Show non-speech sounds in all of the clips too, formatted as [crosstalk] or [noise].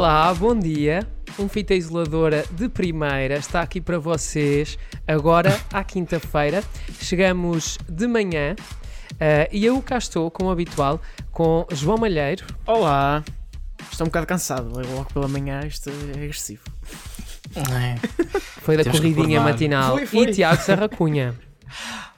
Olá, bom dia. Um fita isoladora de primeira está aqui para vocês agora à quinta-feira. Chegamos de manhã uh, e eu cá estou, como habitual, com João Malheiro. Olá. Estou um bocado cansado, logo pela manhã isto é agressivo. É. Foi da corridinha matinal. Foi, foi. E Tiago Serracunha.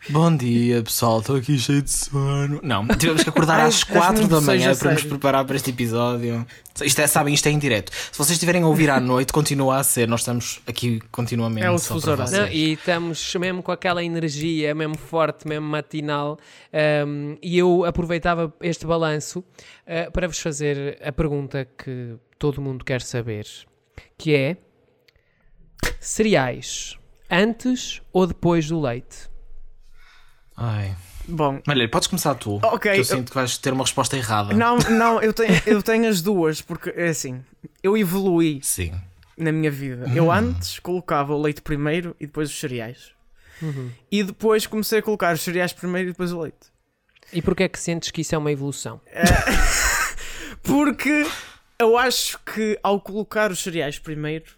Bom dia, pessoal. Estou aqui cheio de sono. Não, tivemos que acordar às 4 da manhã para nos preparar para este episódio. Isto é, sabem, isto é em direto. Se vocês estiverem a ouvir à noite, continua a ser. Nós estamos aqui continuamente. É o fuso E estamos mesmo com aquela energia, mesmo forte, mesmo matinal. Um, e eu aproveitava este balanço uh, para vos fazer a pergunta que todo mundo quer saber, que é cereais antes ou depois do leite? Ai. Bom. Olha, podes começar tu. Ok. eu sinto que vais ter uma resposta errada. Não, não, eu tenho, eu tenho as duas, porque é assim, eu evolui Sim. na minha vida. Eu uhum. antes colocava o leite primeiro e depois os cereais. Uhum. E depois comecei a colocar os cereais primeiro e depois o leite. E porquê é que sentes que isso é uma evolução? É... [laughs] porque eu acho que ao colocar os cereais primeiro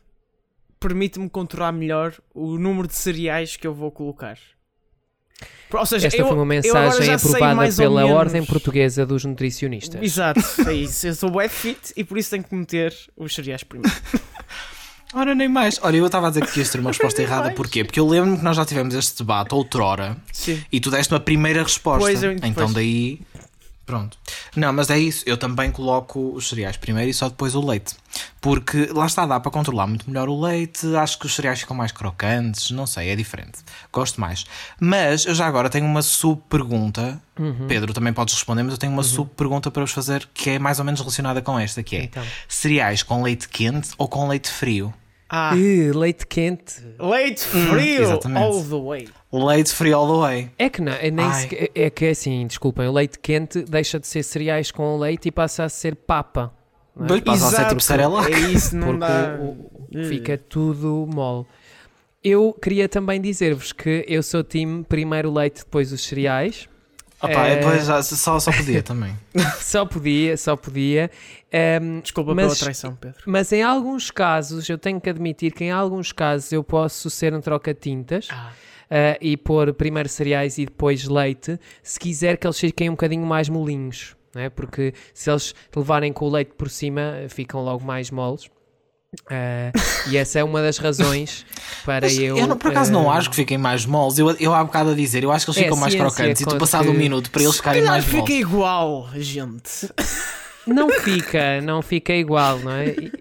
permite-me controlar melhor o número de cereais que eu vou colocar. Ou seja, Esta eu, foi uma mensagem aprovada pela Ordem Portuguesa dos Nutricionistas. Exato, [laughs] é isso. Eu sou web fit e por isso tenho que meter os cereais primeiro. [laughs] Ora, nem mais. Olha, eu estava a dizer que ias ter uma [laughs] resposta errada. Mais. Porquê? Porque eu lembro-me que nós já tivemos este debate outrora Sim. e tu deste uma primeira resposta. Pois, eu, então daí Pronto. Não, mas é isso. Eu também coloco os cereais primeiro e só depois o leite. Porque lá está, dá para controlar muito melhor o leite. Acho que os cereais ficam mais crocantes. Não sei, é diferente. Gosto mais. Mas eu já agora tenho uma sub-pergunta. Uhum. Pedro, também podes responder, mas eu tenho uma uhum. sub-pergunta para vos fazer que é mais ou menos relacionada com esta: que é então. cereais com leite quente ou com leite frio? Ah. Uh, leite quente. Leite hum, frio hum, all the way. Leite frio all the way. É que não, é, nem sequer, é que é assim, desculpem, o leite quente deixa de ser cereais com leite e passa a ser papa. É? Passa Exato, a ser tipo Cerelac. É isso, não Porque dá. O, fica tudo mole. Eu queria também dizer-vos que eu sou time primeiro leite, depois os cereais. Opa, é... depois já, só, só podia [laughs] também. só podia, só podia. Um, ehm, Desculpa mas, pela traição, Pedro. Mas em alguns casos, eu tenho que admitir que em alguns casos eu posso ser um troca-tintas. Ah. Uh, e pôr primeiro cereais e depois leite, se quiser que eles fiquem um bocadinho mais molinhos, é? porque se eles levarem com o leite por cima, ficam logo mais moles. Uh, e essa é uma das razões para Mas eu. Eu não, por acaso uh, não acho que fiquem mais moles. Eu, eu há bocado a dizer, eu acho que eles é ficam mais crocantes. E tu, passado um minuto, para eles ficarem mais moles. fica igual, gente. Não fica, não fica igual, não é? E,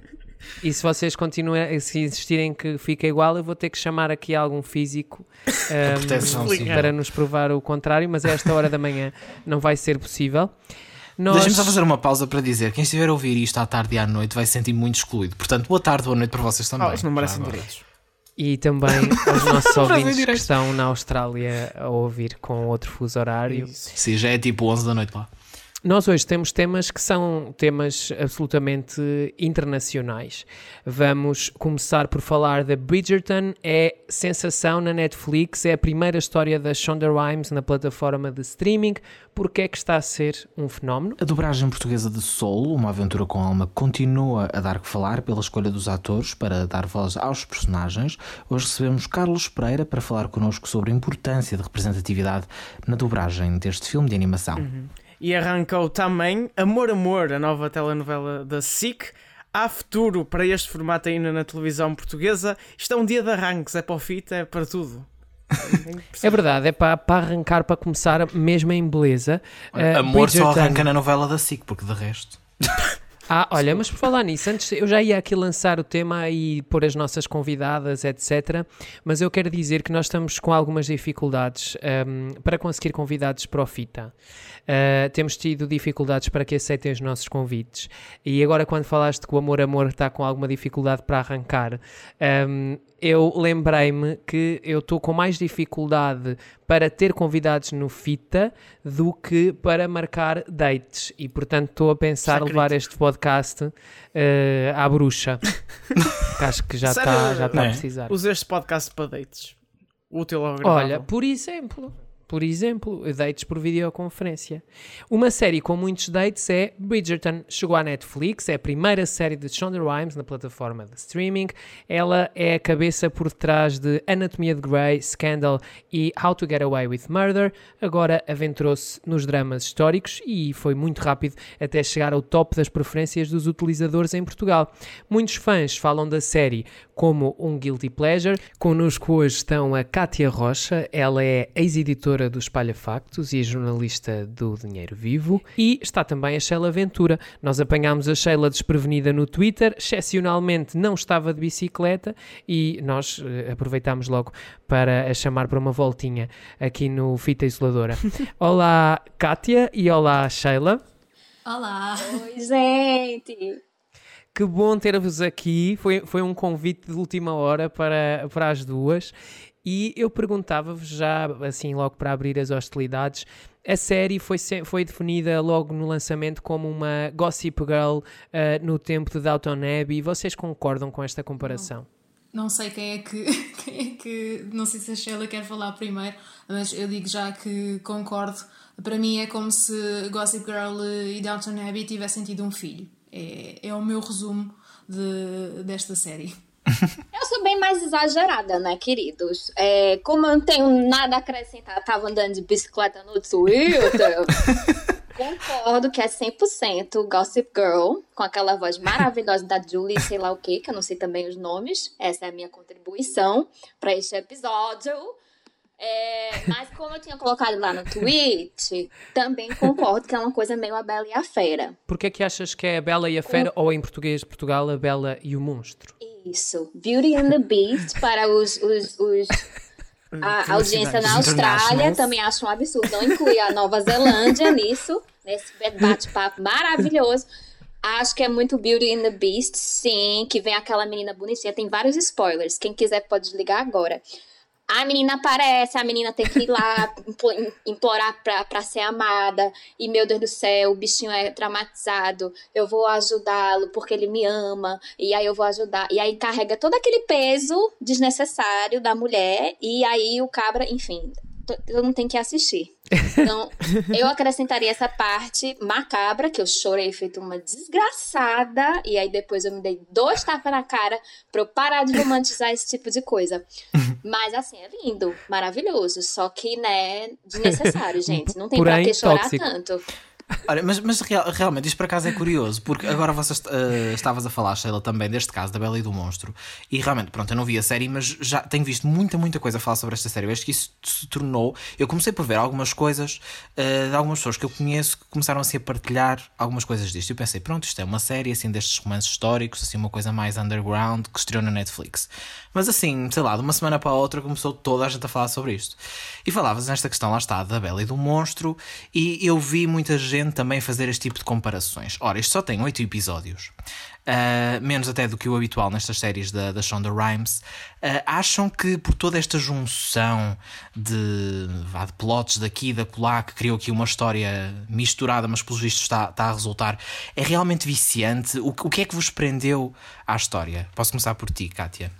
e se vocês continuem, se insistirem que fica igual, eu vou ter que chamar aqui algum físico um, para nos provar o contrário. Mas a esta hora da manhã não vai ser possível. Nós... Deixem-me só fazer uma pausa para dizer: quem estiver a ouvir isto à tarde e à noite vai se sentir muito excluído. Portanto, boa tarde, boa noite para vocês também. Oh, não merecem direitos. E também aos [laughs] nossos ouvintes que estão na Austrália a ouvir com outro fuso horário. Isso. Sim, já é tipo 11 da noite lá. Nós hoje temos temas que são temas absolutamente internacionais. Vamos começar por falar da Bridgerton, é sensação na Netflix, é a primeira história da Shonda Rhimes na plataforma de streaming. Porque é que está a ser um fenómeno? A dobragem portuguesa de Soul, uma aventura com alma, continua a dar que falar pela escolha dos atores para dar voz aos personagens. Hoje recebemos Carlos Pereira para falar connosco sobre a importância de representatividade na dobragem deste filme de animação. Uhum. E arrancou também Amor Amor, a nova telenovela da SIC. Há futuro para este formato ainda na televisão portuguesa. Isto é um dia de arranques, é para o fita, é para tudo. É verdade, é para, para arrancar, para começar mesmo em beleza. Uh, Amor Bridgerton... só arranca na novela da SIC, porque de resto. Ah, olha, mas por falar nisso, antes eu já ia aqui lançar o tema e pôr as nossas convidadas, etc. Mas eu quero dizer que nós estamos com algumas dificuldades um, para conseguir convidados para o FITA. Uh, temos tido dificuldades para que aceitem os nossos convites. E agora, quando falaste que o Amor Amor está com alguma dificuldade para arrancar, um, eu lembrei-me que eu estou com mais dificuldade para ter convidados no FITA do que para marcar dates. E, portanto, estou a pensar levar este podcast uh, à bruxa. [laughs] que acho que já está já tá a precisar. Usa este podcast para dates. Útil ao Olha, por exemplo por exemplo, dates por videoconferência. Uma série com muitos dates é Bridgerton. Chegou à Netflix, é a primeira série de Shonda Rhimes na plataforma de streaming. Ela é a cabeça por trás de Anatomia de Grey, Scandal e How to Get Away with Murder. Agora aventurou-se nos dramas históricos e foi muito rápido até chegar ao top das preferências dos utilizadores em Portugal. Muitos fãs falam da série como um guilty pleasure. Connosco hoje estão a Kátia Rocha, ela é ex-editora do Espalha Factos e jornalista do Dinheiro Vivo, e está também a Sheila Ventura. Nós apanhámos a Sheila desprevenida no Twitter, excepcionalmente não estava de bicicleta e nós uh, aproveitámos logo para a chamar para uma voltinha aqui no Fita Isoladora. [laughs] olá, Kátia, e olá, Sheila. Olá! Oi, gente! Que bom ter-vos aqui. Foi, foi um convite de última hora para, para as duas. E eu perguntava-vos já, assim, logo para abrir as hostilidades, a série foi, foi definida logo no lançamento como uma Gossip Girl uh, no tempo de Downton Abbey. Vocês concordam com esta comparação? Não, não sei quem é, que, [laughs] quem é que. Não sei se a Sheila quer falar primeiro, mas eu digo já que concordo. Para mim é como se Gossip Girl e Downton Abbey tivessem tido um filho. É, é o meu resumo de, desta série. [laughs] Eu sou bem mais exagerada, né, queridos? É, como eu não tenho nada a acrescentar, tava andando de bicicleta no Twitter. [laughs] Concordo que é 100% Gossip Girl, com aquela voz maravilhosa da Julie, sei lá o que, que eu não sei também os nomes. Essa é a minha contribuição para este episódio. É, mas como eu tinha colocado lá no tweet, também concordo que é uma coisa meio a Bela e a Fera. Por que é que achas que é a Bela e a Fera, ou em português de Portugal, a Bela e o Monstro? Isso. Beauty and the Beast para os, os, os [laughs] a audiência na Austrália também acho um absurdo não incluir a Nova Zelândia nisso, nesse bate-papo maravilhoso. Acho que é muito Beauty and the Beast, sim, que vem aquela menina bonitinha. Tem vários spoilers. Quem quiser pode ligar agora. A menina aparece, a menina tem que ir lá implorar pra, pra ser amada. E meu Deus do céu, o bichinho é traumatizado. Eu vou ajudá-lo porque ele me ama. E aí eu vou ajudar. E aí carrega todo aquele peso desnecessário da mulher. E aí o cabra, enfim, todo mundo tem que assistir. Então, [laughs] eu acrescentaria essa parte macabra, que eu chorei feito uma desgraçada, e aí depois eu me dei dois tapas na cara pra eu parar de romantizar esse tipo de coisa. [laughs] Mas assim, é lindo, maravilhoso, só que, né, desnecessário, [laughs] gente. Não tem Porém, pra que chorar tóxico. tanto. Olha, mas, mas real, realmente isto por acaso é curioso, porque agora vocês uh, estavas a falar, Sheila, também deste caso da Bela e do Monstro, e realmente, pronto, eu não vi a série, mas já tenho visto muita, muita coisa a falar sobre esta série. Eu acho que isso se tornou. Eu comecei por ver algumas coisas uh, de algumas pessoas que eu conheço que começaram assim a partilhar algumas coisas disto. E eu pensei, pronto, isto é uma série assim destes romances históricos, assim, uma coisa mais underground que estreou na Netflix. Mas assim, sei lá, de uma semana para a outra começou toda a gente a falar sobre isto. E falavas nesta questão, lá está, da Bela e do Monstro, e eu vi muita gente também fazer este tipo de comparações. Ora, isto só tem oito episódios, uh, menos até do que o habitual nestas séries da, da Shonda Rhimes. Uh, acham que por toda esta junção de, vá, de plots daqui e da colar que criou aqui uma história misturada, mas pelos vistos está, está a resultar, é realmente viciante? O, o que é que vos prendeu à história? Posso começar por ti, Kátia?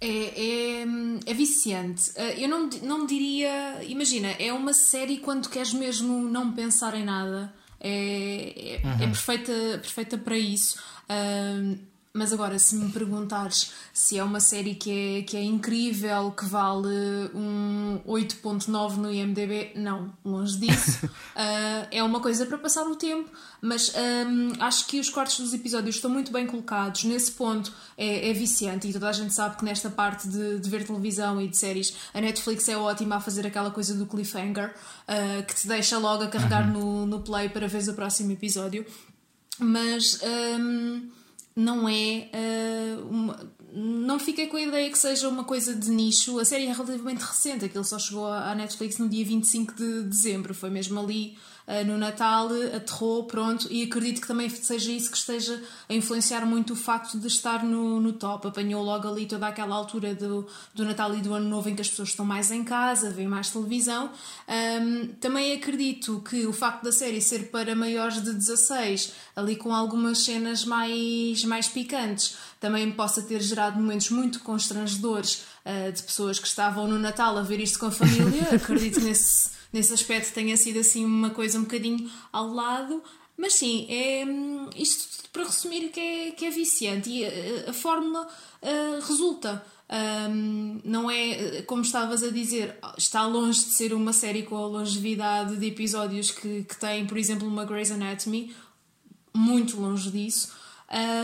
É, é, é, viciante. Eh, eu não, não diria. Imagina, é uma série quando queres mesmo não pensar em nada. É, é, uhum. é perfeita, perfeita para isso. Uh, mas agora, se me perguntares se é uma série que é, que é incrível, que vale um 8.9 no IMDB, não, longe disso. uh, [laughs] é uma coisa para passar o tempo, mas um, acho que os cortes dos episódios estão muito bem colocados. Nesse ponto é, é viciante e toda a gente sabe que nesta parte de, de, ver televisão e de séries, a Netflix é ótima a fazer aquela coisa do cliffhanger uh, que te deixa logo a carregar uhum. no, no play para ver o próximo episódio. Mas. Um, não é uh, uma, não fiquei com a ideia que seja uma coisa de nicho. A série é relativamente recente, aquilo só chegou à Netflix no dia 25 de dezembro, foi mesmo ali no Natal, aterrou, pronto, e acredito que também seja isso que esteja a influenciar muito o facto de estar no, no top. Apanhou logo ali toda aquela altura do, do Natal e do Ano Novo em que as pessoas estão mais em casa, veem mais televisão. Um, também acredito que o facto da série ser para maiores de 16, ali com algumas cenas mais, mais picantes, também possa ter gerado momentos muito constrangedores uh, de pessoas que estavam no Natal a ver isto com a família. [laughs] acredito nesse nesse aspecto tenha sido assim uma coisa um bocadinho ao lado. Mas sim, é, hum, isto para resumir que é, que é viciante e a, eh, a fórmula uh, resulta. Um, não é, como estavas a dizer, está longe de ser uma série com a longevidade de episódios que, que tem, por exemplo, uma Grey's Anatomy, muito longe disso.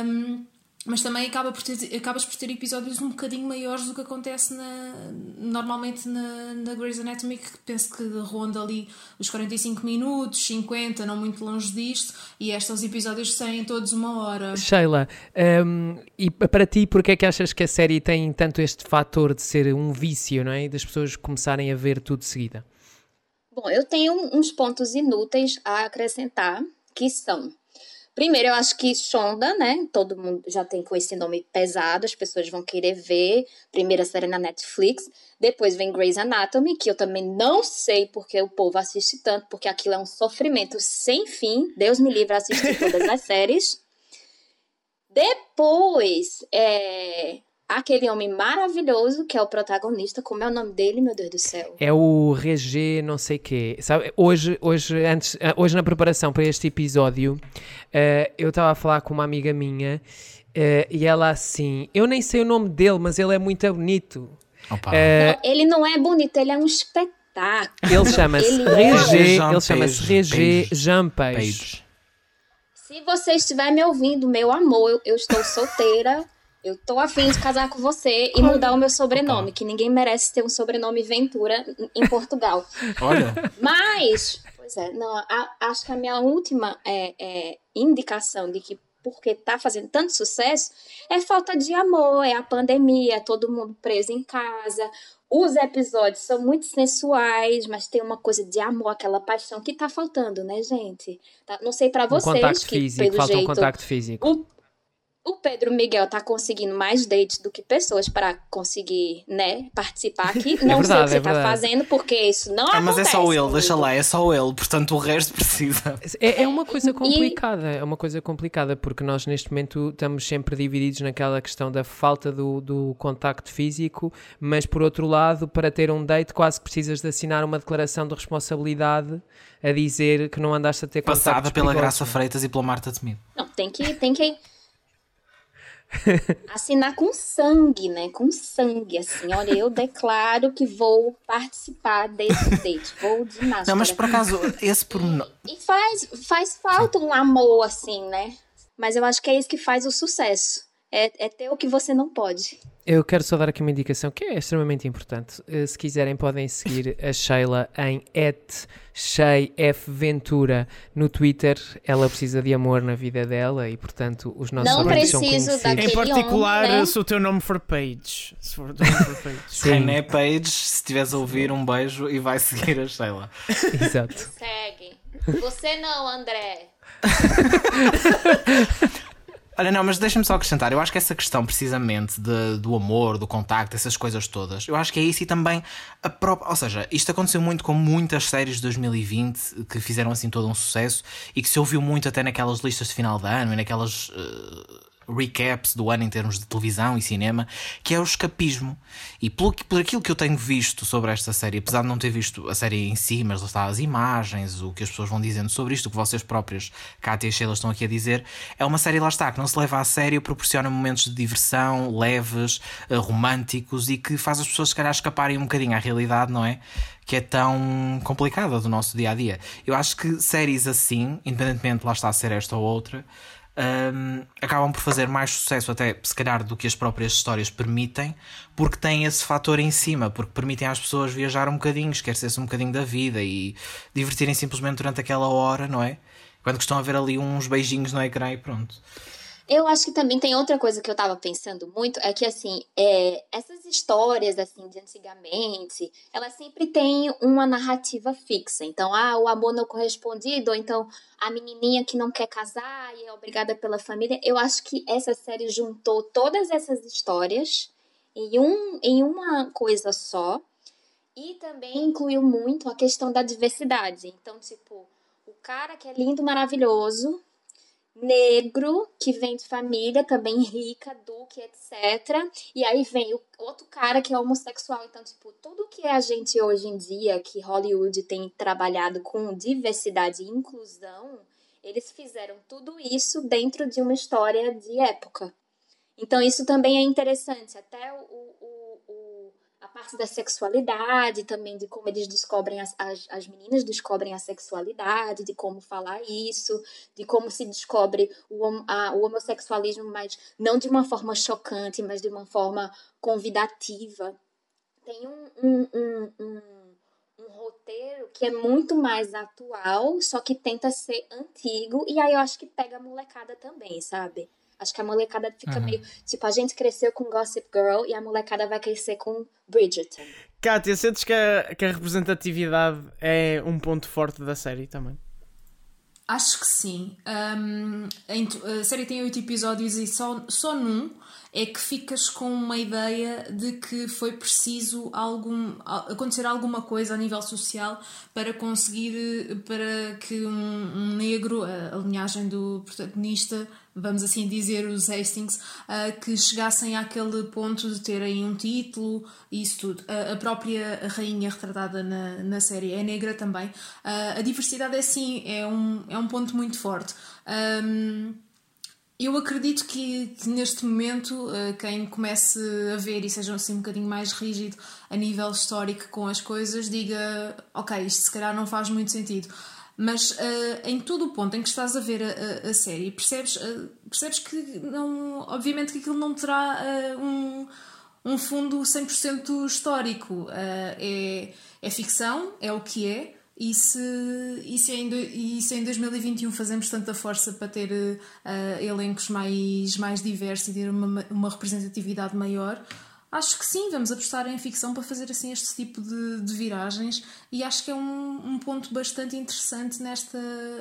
Um, mas também acaba por ter, acabas por ter episódios um bocadinho maiores do que acontece na, normalmente na, na Grey's Anatomy, que penso que ronda ali os 45 minutos, 50, não muito longe disto, e estes episódios têm todos uma hora. Sheila, um, e para ti, porque é que achas que a série tem tanto este fator de ser um vício, não é? Das pessoas começarem a ver tudo de seguida? Bom, eu tenho uns pontos inúteis a acrescentar, que são Primeiro, eu acho que Shonda, né? Todo mundo já tem com esse nome pesado, as pessoas vão querer ver. Primeira série na Netflix. Depois vem Grey's Anatomy, que eu também não sei porque o povo assiste tanto, porque aquilo é um sofrimento sem fim. Deus me livre assistir todas as [laughs] séries. Depois, é, aquele homem maravilhoso que é o protagonista. Como é o nome dele, meu Deus do céu? É o Regé, não sei quê. Sabe, hoje, hoje, antes, ah, hoje na preparação para este episódio, uh, eu estava a falar com uma amiga minha uh, e ela assim, eu nem sei o nome dele, mas ele é muito bonito. Uh, não, ele não é bonito, ele é um espetáculo. Ele chama-se ele Regé, é. ele chama-se Regé Jean Page. Se você estiver me ouvindo, meu amor, eu, eu estou solteira. Eu tô afim de casar com você e mudar o meu sobrenome, que ninguém merece ter um sobrenome Ventura em Portugal. [laughs] Olha. Mas, pois é, não, a, acho que a minha última é, é, indicação de que porque tá fazendo tanto sucesso é falta de amor, é a pandemia, é todo mundo preso em casa. Os episódios são muito sensuais, mas tem uma coisa de amor, aquela paixão que tá faltando, né, gente? Tá, não sei para vocês um contato que físico, pelo falta jeito, um contato físico. O, o Pedro Miguel tá conseguindo mais dates do que pessoas para conseguir, né, participar aqui. É [laughs] não é verdade, sei o que você é tá fazendo, porque isso não ah, acontece. Mas é só ele, deixa lá, é só ele, portanto o resto precisa. É, é uma coisa complicada, e... é uma coisa complicada, porque nós neste momento estamos sempre divididos naquela questão da falta do, do contacto físico, mas por outro lado, para ter um date quase precisas de assinar uma declaração de responsabilidade a dizer que não andaste a ter Passada pela Graça Freitas e pela Marta Temido. Não, tem que, tem que Assinar com sangue, né? Com sangue, assim. Olha, eu declaro que vou participar desse date. Vou de máscara. Não, mas por acaso, esse por E, e faz, faz falta um amor, assim, né? Mas eu acho que é isso que faz o sucesso. É, é ter o que você não pode. Eu quero só dar aqui uma indicação que é extremamente importante. Uh, se quiserem, podem seguir a Sheila em @sheyfventura no Twitter. Ela precisa de amor na vida dela e, portanto, os nossos Não preciso são conhecidos. Em particular, homem, né? se o teu nome for Page. Se for for [laughs] Page. René Page, se estiveres a ouvir, um beijo e vai seguir a Sheila. [laughs] Exato. Segue. Você não, André. [laughs] Olha, não, mas deixa-me só acrescentar. Eu acho que essa questão, precisamente, de, do amor, do contacto, essas coisas todas, eu acho que é isso e também a própria. Ou seja, isto aconteceu muito com muitas séries de 2020 que fizeram assim todo um sucesso e que se ouviu muito até naquelas listas de final de ano e naquelas. Uh recaps do ano em termos de televisão e cinema, que é o escapismo. E por, por aquilo que eu tenho visto sobre esta série, apesar de não ter visto a série em si, mas lá está as imagens, o que as pessoas vão dizendo sobre isto, o que vocês próprios, Cátia e Sheila, estão aqui a dizer, é uma série lá está, que não se leva a sério, proporciona momentos de diversão leves, eh, românticos e que faz as pessoas se calhar escaparem um bocadinho à realidade, não é? que é tão complicada do nosso dia a dia. Eu acho que séries assim, independentemente lá está a ser esta ou outra, um, acabam por fazer mais sucesso, até se calhar, do que as próprias histórias permitem, porque têm esse fator em cima, porque permitem às pessoas viajar um bocadinho, esquecer-se um bocadinho da vida e divertirem simplesmente durante aquela hora, não é? Quando estão a ver ali uns beijinhos no ecrã e pronto. Eu acho que também tem outra coisa que eu tava pensando muito, é que assim, é, essas histórias assim de antigamente, elas sempre têm uma narrativa fixa. Então, ah, o amor não correspondido, ou então a menininha que não quer casar e é obrigada pela família. Eu acho que essa série juntou todas essas histórias em, um, em uma coisa só e também incluiu muito a questão da diversidade. Então, tipo, o cara que é lindo, maravilhoso, negro que vem de família também rica, duque, etc. E aí vem o outro cara que é homossexual. Então, tipo, tudo que a gente hoje em dia, que Hollywood tem trabalhado com diversidade e inclusão, eles fizeram tudo isso dentro de uma história de época. Então, isso também é interessante. Até o, parte da sexualidade, também de como eles descobrem, as, as, as meninas descobrem a sexualidade, de como falar isso, de como se descobre o, a, o homossexualismo, mas não de uma forma chocante, mas de uma forma convidativa. Tem um, um, um, um, um roteiro que é muito mais atual, só que tenta ser antigo, e aí eu acho que pega a molecada também, sabe? Acho que a molecada fica uhum. meio. Tipo, a gente cresceu com Gossip Girl e a molecada vai crescer com Bridgerton. Kátia, sentes que a, que a representatividade é um ponto forte da série também? Acho que sim. Um, a série tem oito episódios e só, só num é que ficas com uma ideia de que foi preciso algum, acontecer alguma coisa a nível social para conseguir para que um, um negro, a, a, linhagem do protagonista, vamos assim dizer, os Hastings, uh, que chegassem àquele ponto de terem um título e isso tudo. Uh, a própria rainha retratada na, na série é negra também. Uh, a diversidade é sim, é um, é um ponto muito forte. Um, eu acredito que, que neste momento quem comece a ver e seja assim um bocadinho mais rígido a nível histórico com as coisas diga ok, isto se calhar não faz muito sentido. Mas uh, em todo o ponto em que estás a ver a, a, série, percebes, uh, percebes que não, obviamente que aquilo não terá um, um fundo 100% histórico. é, é ficção, é o que é, e se, e, se em, e se em 2021 fazemos tanta força para ter uh, elencos mais, mais diversos e ter uma, uma representatividade maior, acho que sim, vamos apostar em ficção para fazer assim este tipo de, de viragens e acho que é um, um ponto bastante interessante nesta,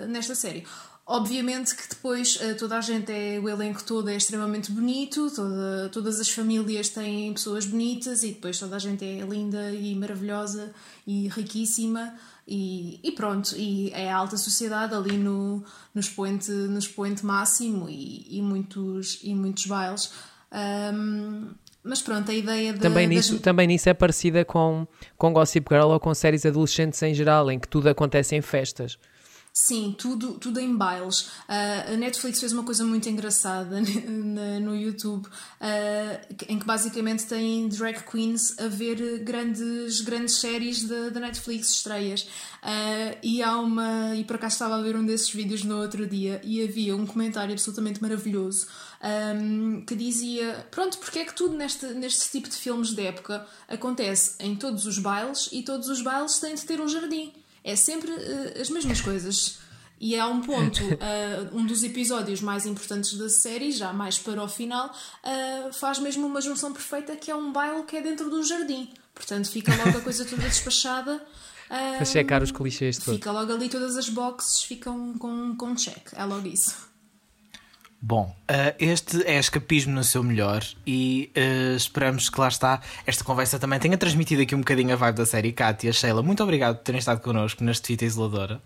nesta série. Obviamente que depois uh, toda a gente é, o elenco todo é extremamente bonito, toda, todas as famílias têm pessoas bonitas e depois toda a gente é linda e maravilhosa e riquíssima. E, e, pronto, e é a alta sociedade ali no, no, expoente, no expoente máximo e, e muitos, e muitos bailes. Um, mas pronto, a ideia de, também, nisso, das... também nisso é parecida com, com Gossip Girl ou com séries adolescentes em geral, em que tudo acontece em festas. Sim, tudo, tudo em bailes. Uh, a Netflix fez uma coisa muito engraçada [laughs] no YouTube, uh, em que basicamente tem drag queens a ver grandes, grandes séries da Netflix, estreias. Uh, e há uma. E por acaso estava a ver um desses vídeos no outro dia e havia um comentário absolutamente maravilhoso um, que dizia: Pronto, porque é que tudo neste, neste tipo de filmes de época acontece em todos os bailes e todos os bailes têm de ter um jardim? É sempre uh, as mesmas coisas. E há um ponto, uh, [laughs] um dos episódios mais importantes da série, já mais para o final, uh, faz mesmo uma junção perfeita que é um baile que é dentro do jardim. Portanto, fica logo a coisa toda despachada. [laughs] Para checar os clichês todos. Fica logo ali, todas as boxes ficam com, com check. É logo isso. Bom, uh, este é escapismo no seu melhor e uh, esperamos que lá está esta conversa também tenha transmitido aqui um bocadinho a vibe da série. Kátia, Sheila, muito obrigado por terem estado connosco neste Fita Isoladora.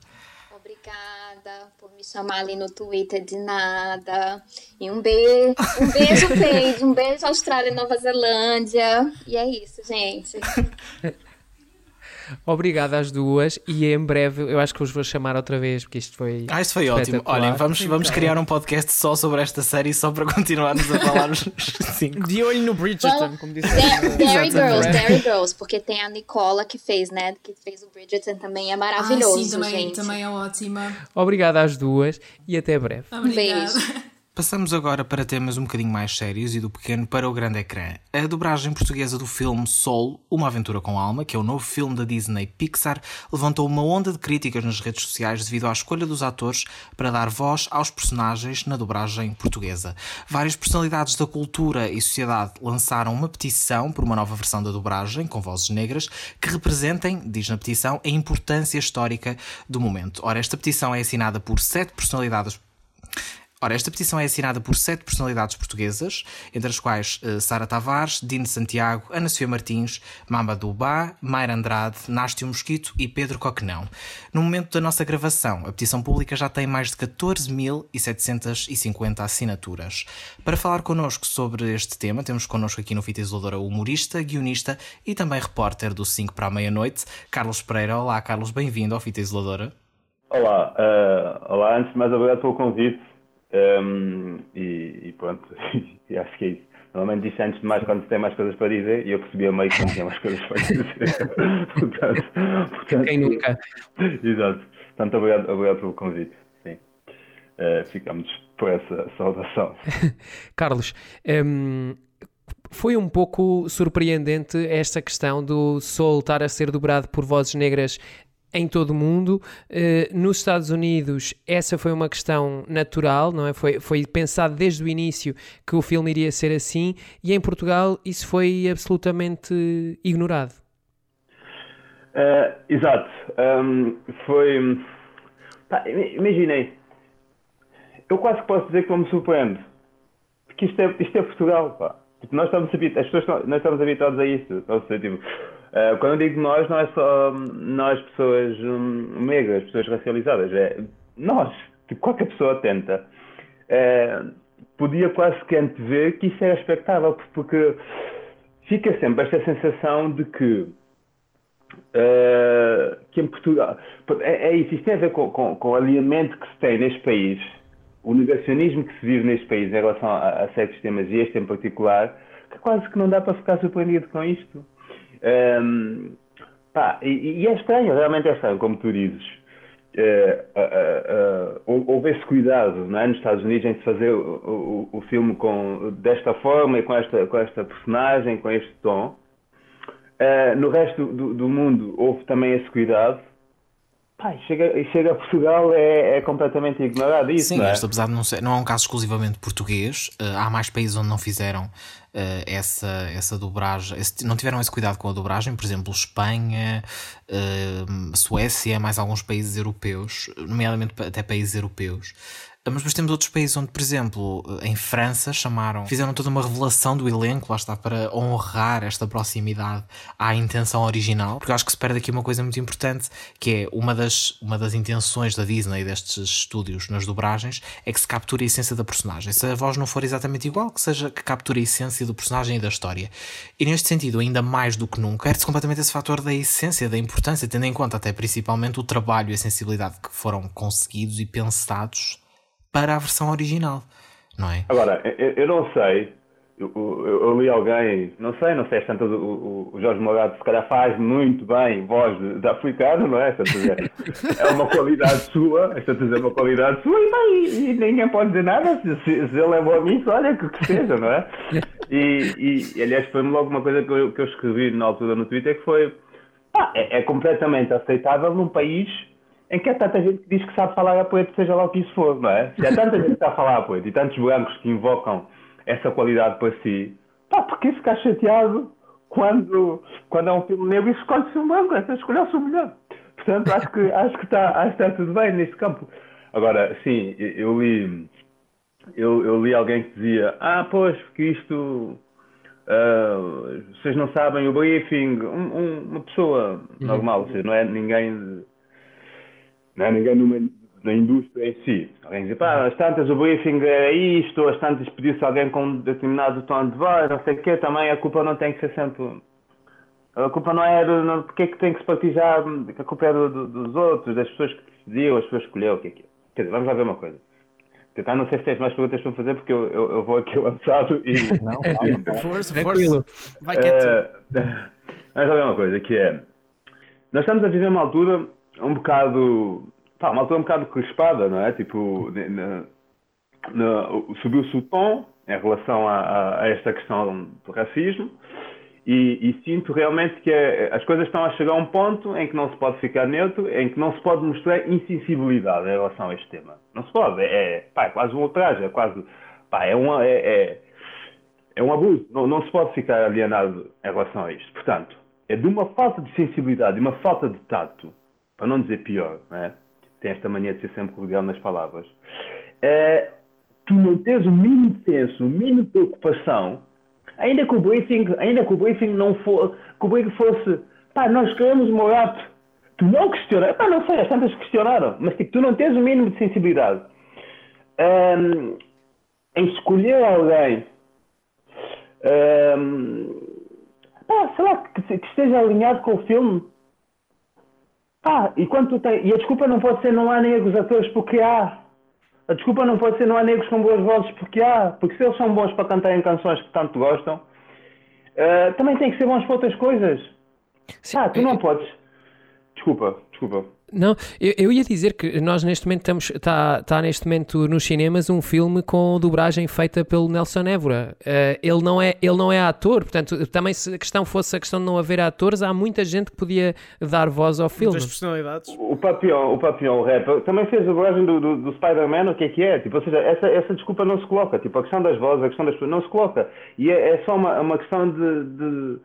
Obrigada por me chamar ali no Twitter de nada. E um [laughs] beijo, um beijo, Paige, um beijo Austrália e Nova Zelândia. E é isso, gente. [laughs] Obrigado às duas e em breve eu acho que os vou chamar outra vez porque isto foi. Ah, isto foi ótimo. Olhem, vamos, vamos criar um podcast só sobre esta série só para continuarmos a falar os [laughs] cinco. De olho no Bridgerton, como disse Dairy Girls, Dairy Girls, porque tem a Nicola que fez, né? Que fez o Bridgerton também é maravilhoso. Ah, sim, também, gente. também é ótima. Obrigado às duas e até breve. Obrigada. Beijo. [laughs] Passamos agora para temas um bocadinho mais sérios e do pequeno para o grande ecrã. A dobragem portuguesa do filme Soul, Uma Aventura com Alma, que é o novo filme da Disney Pixar, levantou uma onda de críticas nas redes sociais devido à escolha dos atores para dar voz aos personagens na dobragem portuguesa. Várias personalidades da cultura e sociedade lançaram uma petição por uma nova versão da dobragem, com vozes negras, que representem, diz na petição, a importância histórica do momento. Ora, esta petição é assinada por sete personalidades Ora, esta petição é assinada por sete personalidades portuguesas, entre as quais uh, Sara Tavares, Dino Santiago, Ana Sofia Martins, Mamba Dubá, Mayra Andrade, Nástio Mosquito e Pedro Coquenão. No momento da nossa gravação, a petição pública já tem mais de 14.750 assinaturas. Para falar connosco sobre este tema, temos connosco aqui no Fita Isoladora o humorista, guionista e também repórter do 5 para a meia-noite, Carlos Pereira. Olá, Carlos, bem-vindo ao Fita Isoladora. Olá, uh, olá, antes de mais obrigado pelo convite um, e, e, pronto, [laughs] e acho que é isso. Normalmente diz antes de mais quando tem mais coisas para dizer e eu percebi a meio que não tinha mais coisas para dizer. [laughs] portanto, portanto, Quem nunca? Exato. Portanto, obrigado, obrigado pelo convite. Sim. Uh, ficamos por essa saudação. [laughs] Carlos, um, foi um pouco surpreendente esta questão do Sol estar a ser dobrado por vozes negras em todo o mundo. Uh, nos Estados Unidos, essa foi uma questão natural, não é? Foi, foi pensado desde o início que o filme iria ser assim, e em Portugal isso foi absolutamente ignorado. Uh, exato. Um, foi. Pá, imaginei. Eu quase que posso dizer que não me surpreende. Porque isto é, isto é Portugal, pá. Tipo, nós estamos as pessoas nós estamos habituados a isso. Ou tipo, uh, quando eu digo nós, não é só nós, pessoas um, negras, pessoas racializadas, é nós, tipo, qualquer pessoa tenta. Uh, podia quase que antever que isso era expectável, porque fica sempre esta sensação de que, uh, que em Portugal. É, é, isso, isto tem a ver com, com, com o alinhamento que se tem neste país o negacionismo que se vive neste país em relação a, a certos temas, e este em particular, que quase que não dá para ficar surpreendido com isto. Um, pá, e, e, é estranho, realmente é estranho, como tu dizes. Uh, uh, uh, houve esse cuidado não é, nos Estados Unidos em se fazer o, o, o, filme com, desta forma e com esta, com esta personagem, com este tom. Uh, no resto do, do, mundo houve também esse cuidado Pai, chega, chega a Portugal é, é completamente ignorado isso. Sim, não é? isto apesar de não ser, não é um caso exclusivamente português, uh, há mais países onde não fizeram essa, essa dobragem, esse, não tiveram esse cuidado com a dobragem, por exemplo, Espanha, uh, Suécia, mais alguns países europeus, nomeadamente até países europeus. Mas depois temos outros países onde, por exemplo, em França, chamaram, fizeram toda uma revelação do elenco, lá está, para honrar esta proximidade à intenção original, porque eu acho que se perde aqui uma coisa muito importante, que é uma das, uma das intenções da Disney destes estúdios nas dobragens, é que se capture a essência da personagem. Se a voz não for exatamente igual, que seja que capture a essência do personagem e da história. E neste sentido, ainda mais do que nunca, perde-se completamente esse fator da essência, da importância, tendo em conta até principalmente o trabalho e a sensibilidade que foram conseguidos e pensados para a versão original, não é? Agora, eu, eu não sei, eu, eu, eu, li alguém, não sei, não sei, tanto o, o, Jorge Morado se calhar faz muito bem voz de, de africano, não é? Dizer, é uma qualidade sua, esta é uma qualidade sua e, bem, e, ninguém pode dizer nada se, se, se ele é bom nisso, olha que, que seja, não é? E, e aliás, foi logo uma coisa que eu, que eu escrevi na altura no Twitter que foi ah, é, é completamente aceitável num país em que há tanta gente que diz que sabe falar a poeta, seja lá o que isso for, não é? Se há tanta gente que sabe falar a poeta e tantos brancos que invocam essa qualidade para si, pá, porquê ficar chateado quando, quando é um filme negro e escolhe-se um branco? Essa escolheu-se o melhor. Portanto, acho que, acho, que está, acho que está tudo bem neste campo. Agora, sim, eu li, eu, eu li alguém que dizia: Ah, pois, porque isto. Uh, vocês não sabem o briefing. Um, um, uma pessoa uhum. normal, ou seja, não é ninguém não é ninguém numa, na indústria em si. Alguém diz, pá, as tantas o briefing é isto, as tantas pediu-se alguém com um determinado tom de voz, não sei o quê, também a culpa não tem que ser sempre. A culpa não é do, não, porque é que tem que se partilhar, a culpa é do, do, dos outros, das pessoas que decidiram, as pessoas que escolheram, o que é que é. Quer dizer, vamos lá ver uma coisa. Tentar, não sei se tens mais perguntas para fazer, porque eu, eu, eu vou aqui [laughs] lançado e. Não, [laughs] força, força. Vai quieto. Uh, [laughs] vamos lá ver uma coisa, que é. Nós estamos a viver uma altura um bocado. Pá, uma altura um bocado crispada, não é? Tipo, subiu-se o tom em relação a, a, esta questão do racismo. E, e, sinto realmente que é, as coisas estão a chegar a um ponto em que não se pode ficar neutro, em que não se pode mostrar insensibilidade em relação a este tema. Não se pode. É, pá, é quase um ultraje, é quase. Pá, é, um, é, é, é um abuso. Não, não se pode ficar alienado em relação a isto. Portanto, é de uma falta de sensibilidade, de uma falta de tato para não dizer pior, né? tem esta mania de ser sempre cordial nas palavras, é, tu não tens o mínimo senso, o mínimo preocupação, ainda que o briefing, ainda que o briefing não for, que o briefing fosse, pá, nós queremos o Morato, tu não questionas, pá, não sei, as tantas questionaram, mas tipo, tu não tens o mínimo de sensibilidade. Um, em escolher alguém, um, pá, sei lá, que, que esteja alinhado com o filme, pá, e quando tu tens, e a desculpa não pode ser não há negros atores porque há, a desculpa não pode ser não há negros com boas vozes porque há, porque se eles são bons para cantarem canções que tanto gostam, uh, também tem que ser bons para outras coisas. Sim, ah, tu não podes. Desculpa, desculpa. Não, eu, eu, ia dizer que nós neste momento estamos, está tá neste momento nos cinemas um filme com dublagem feita pelo Nelson Évora. Uh, ele, não é, ele não é ator, portanto, também se a questão fosse a questão de não haver atores, há muita gente que podia dar voz ao filme. Muitas personalidades. O Papião, o Papião, o rapper, também fez a dublagem do, do, do Spider-Man, o que é que é? Tipo, ou seja, essa, essa desculpa não se coloca. Tipo, a questão das vozes, a questão das pessoas, não se coloca. E é, é só uma, uma questão de... de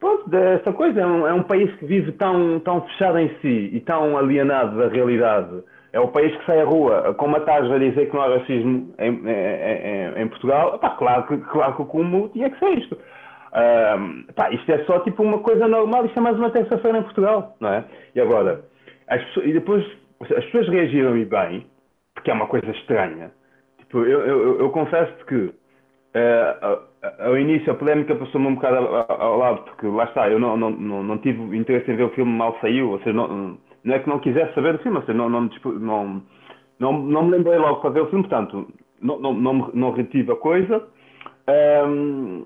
pronto, dessa coisa. É um, é um, país que vive tão, tão fechado em si e tão alienado da realidade. É o país que sai à rua com uma tarja a dizer que não há racismo em, em, em, Portugal. Pá, claro, que, claro que como tinha que ser isto. Um, pá, isto é só tipo uma coisa normal, isto é mais uma terça-feira em Portugal, não é? E agora, as pessoas, e depois as pessoas reagiram e bem, porque é uma coisa estranha. Tipo, eu, eu, eu confesso que uh, ao início a polémica passou-me um bocado ao, lado, porque lá está, eu não, não, não, não, tive interesse em ver o filme mal saiu, ou seja, não, não é que não quisesse saber do filme, ou seja, não, não, não, não, não me lembrei logo para ver o filme, portanto, não, não, não, não retive a coisa. Um,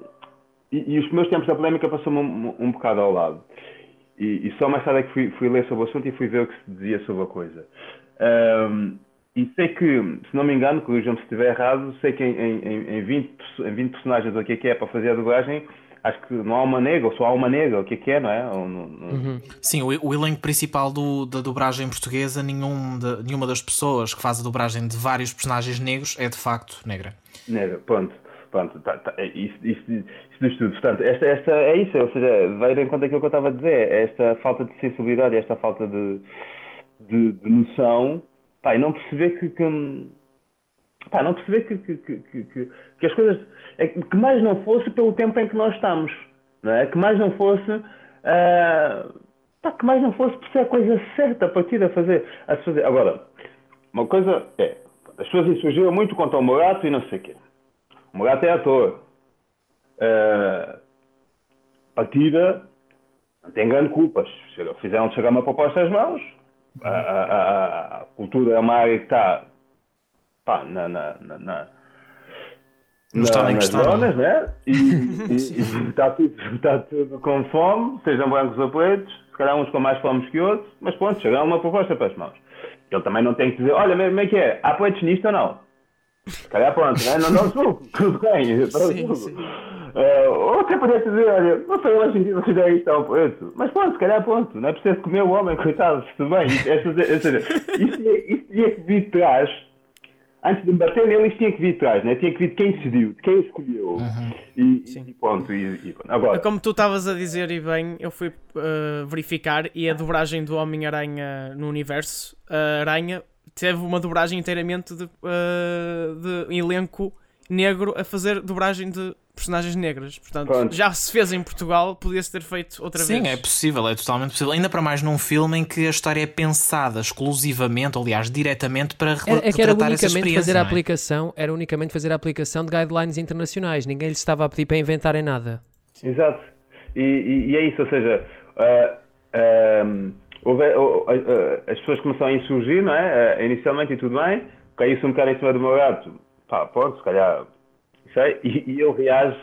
e, e, os meus tempos da polémica passou-me um, um, bocado ao lado. E, e, só mais tarde é que fui, fui ler sobre o assunto e fui ver o que se dizia sobre a coisa. Um, e sei que, se não me engano, corrijam-me se estiver errado, sei que em, em, em, 20, em 20 personagens o que é que é para fazer a dublagem, acho que não há uma negra, ou só há uma negra, o que é que é, não é? Ou, não, não... Uhum. Sim, o, o, elenco principal do, da dublagem portuguesa, nenhum de, nenhuma das pessoas que faz a dublagem de vários personagens negros é de facto negra. Negra, pronto. Pronto, tá, tá, é isso, isso, isso diz tudo. Portanto, esta, esta, é isso, ou seja, veio em conta aquilo que eu estava a dizer, esta falta de sensibilidade, esta falta de, de, de noção pá, e não perceber que, que pá, não perceber que, que, que, que, as coisas é, que mais não fosse pelo tempo em que nós estamos, não é? Que mais não fosse uh, pá, que mais não fosse por ser a coisa certa a partir a fazer, a fazer. Agora, uma coisa é, as pessoas insurgiram muito contra o Morato e não sei o quê. O Morato é ator. Uh, partida não tem grande culpas. Fizeram chegar uma proposta às mãos, a, a, a, cultura é uma área que está pá, na, na, na, na na, nas zonas, né? E, [laughs] e, e está, tudo, está tudo com fome, sejam brancos ou pretos, se calhar uns com mais fome que outros, mas pronto, chegar uma proposta para as mãos. Ele também não tem que dizer, olha, como é que é? Há pretos nisto ou não? Se calhar pronto, né? não, não sou, tudo [laughs] bem, sim, sim. Uh, ou até podia dizer, olha, não sei lá se você já está ao preço. Mas pronto, se calhar ponto. Não é preciso comer o homem, coitado, tudo bem. Isto, isto, isto tinha que vir de trás. Antes de me bater nele, isto tinha que vir de trás, né? tinha que vir de quem decidiu, de quem escolheu. Uhum. E, e, pronto. E, e, Agora, Como tu estavas a dizer, e bem, eu fui uh, verificar e a dobragem do Homem-Aranha no universo, a Aranha, teve uma dobragem inteiramente de, uh, de elenco negro a fazer dobragem de personagens negras. Portanto, Pronto. já se fez em Portugal, podia-se ter feito outra Sim, vez. Sim, é possível, é totalmente possível. Ainda para mais num filme em que a história é pensada exclusivamente, aliás, diretamente para é, é que era unicamente fazer a é? aplicação, era unicamente fazer a aplicação de guidelines internacionais. Ninguém lhe estava a pedir para inventarem nada. Exato. E, e, e é isso, ou seja, uh, uh, houve, uh, as pessoas começaram a insurgir, não é? inicialmente e tudo bem, caiu-se um bocado em cima do meu gato. Pá, pode, se calhar sei, e, e ele reage,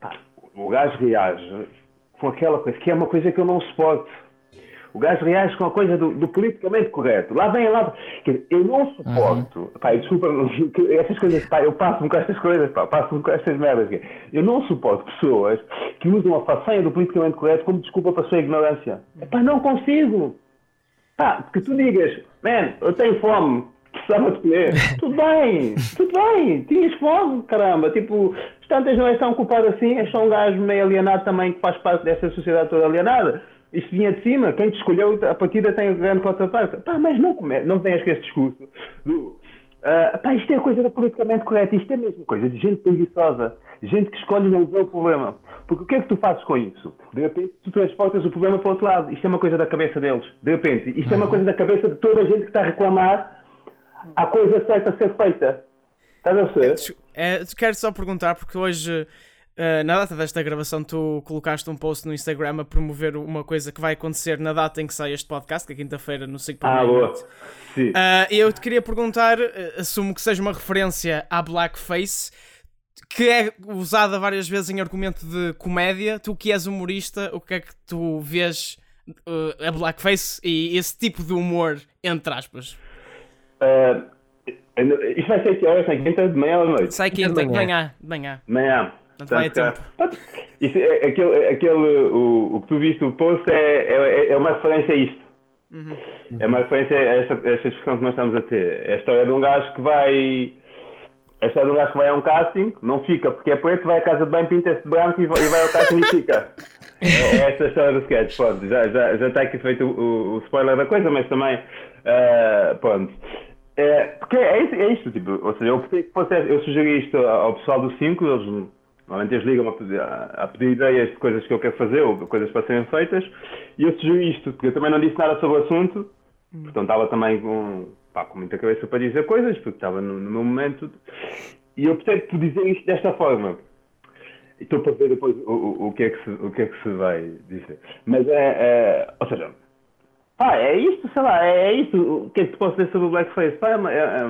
pá, o gajo reage com aquela coisa, que é uma coisa que eu não suporto. O gajo reage com a coisa do, do politicamente correto. Lá vem lá. Dizer, eu não suporto. Uhum. Pá, desculpa, essas coisas, pá, eu passo-me com estas coisas, pá, passo-me com estas merdas. Eu não suporto pessoas que usam a façanha do politicamente correto como desculpa para a sua ignorância. Pá, não consigo. Pá, porque tu digas, man, eu tenho fome, precisava de comer. [laughs] tudo bem, tudo bem, tinhas fome, caramba. Tipo, tantas não és tão culpado assim, és só um gajo meio alienado também que faz parte dessa sociedade toda alienada. Isto vinha de cima, quem te escolheu, a partida tem grande contraparte. Pá, mas não come, não venhas com esse discurso do. Uh, pá, isto é coisa da politicamente correta, isto é a mesma coisa de gente preguiçosa, gente que escolhe não ver o problema. Porque o que é que tu fazes com isso? De repente, tu transportas o problema para o outro lado. Isto é uma coisa da cabeça deles. De repente, isto é uma coisa da cabeça de toda a gente que está a reclamar a coisa certa a ser feita. Estás a ser? É, quero só perguntar, porque hoje Uh, na data desta gravação, tu colocaste um post no Instagram a promover uma coisa que vai acontecer na data em que sai este podcast, que é quinta-feira, no 5 Ah, boa. Sim. Uh, eu te queria perguntar, assumo que seja uma referência à blackface, que é usada várias vezes em argumento de comédia. Tu que és humorista, o que é que tu vês uh, a blackface e esse tipo de humor, entre aspas? Uh, isto vai ser que horas? Quinta de manhã ou noite? Sai quinta de manhã. De manhã. De manhã. Portanto, vai a tempo. Isso, é, aquele, aquele, o, o que tu viste, o post, é, é, é uma referência a isto. Uhum. É uma referência a esta, a esta discussão que nós estamos a ter. É a história de um gajo que vai. A história de um gajo que vai a um casting, não fica porque é preto, vai à casa de banho, pinta-se de branco e vai, e vai ao casting e fica. [laughs] É, é esta a história do sketch, pronto. Já, já, já está aqui feito o, o, o spoiler da coisa, mas também. Uh, pronto. É, porque é, é isto, tipo, ou seja, eu, eu sugeri isto ao pessoal do 5, eles Normalmente eles ligam a pedir, a pedir, ideias de coisas que eu quero fazer ou coisas para serem feitas e eu sugeri isto, porque eu também não disse nada sobre o assunto, hum. portanto estava também com, pá, com muita cabeça para dizer coisas, porque estava no, no meu momento e eu optei por dizer isto desta forma. E estou para ver depois o, o, o, que é que se, o que é que se vai dizer. Mas é, é ou seja, pá, é isto, sei lá, é, é isto. O que é que te posso dizer sobre o blackface? Pá, é, é, é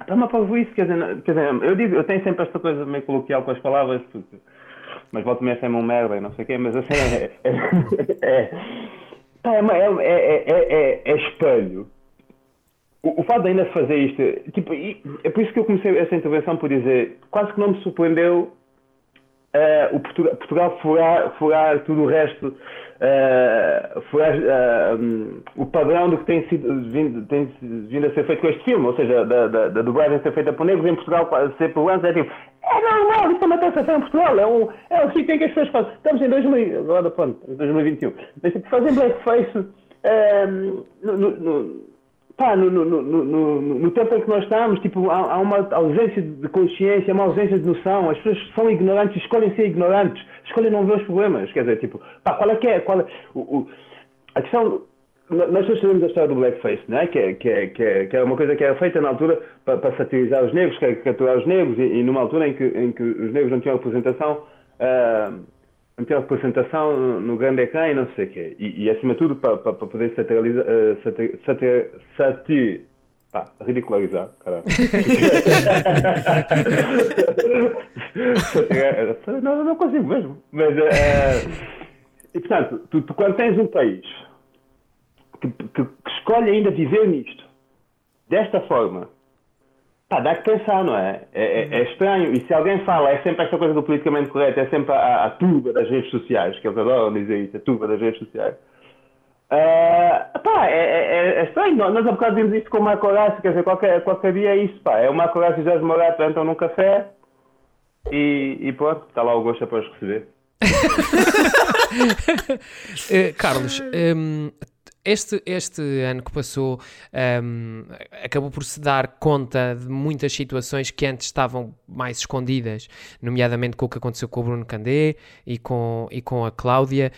Está uma isso, quer dizer, quer dizer, eu digo, eu tenho sempre esta coisa meio coloquial com as palavras, porque, mas volto-me a ser um merda e não sei o quê, mas assim [laughs] é. É, é, é, é, é, espelho. O, o fato de ainda fazer isto, tipo, é por isso que eu comecei essa intervenção por dizer, quase que não me surpreendeu uh, o Portugal, Portugal furar, furar tudo o resto uh, foi uh, um, o padrão do que tem, sido, vindo, tem vindo a ser feito com este filme, ou seja, da, da, da dublagem ser feita por negros em Portugal ser por anos, é tipo, é normal, isso é uma taxação em Portugal, é um, é um sítio em que as pessoas fazem. Estamos em 2000, agora pronto, 2021. Mas tipo, fazem blackface um, no, no, no pá, no, no, no, no, tempo em que nós estamos, tipo, há, há, uma ausência de consciência, uma ausência de noção, as pessoas são ignorantes, escolhem ser ignorantes, escolhem não ver os problemas, quer dizer, tipo, pá, qual é que é, qual é, o, o, a questão, nós todos sabemos a história do blackface, não é? Que, é, que, é, que, é, que é uma coisa que era feita na altura para, para satirizar os negros, caricaturar os negros, e, e, numa altura em que, em que os negros não tinham representação, uh, não tinham representação no grande ecrã e não sei o quê. E, e acima de tudo, para, para, para poder satirizar, uh, satir, satir, satir, pá, ridicularizar, caralho. [laughs] não, não consigo mesmo. Mas, uh, e portanto, tu, tu, quando tens um país que, que, que escolhe ainda viver nisto, desta forma, Pá, dá que pensar, não é? É, é? é, estranho. E se alguém fala, é sempre esta coisa do politicamente correto, é sempre a, a turba das redes sociais, que eles adoram dizer isso, a turba das redes sociais. Uh, pá, é, é, é, estranho. Nós há bocado vimos isto com o Marco Horácio, quer dizer, qualquer, qualquer dia é isso, pá. É o Marco Horácio e Jorge Morato entram num café e, e pronto, está lá o gosto para os receber. uh, [laughs] Carlos, um, [laughs] este, este ano que passou um, acabou por se dar conta de muitas situações que antes estavam mais escondidas, nomeadamente com o que aconteceu com o Bruno Candé e com, e com a Cláudia.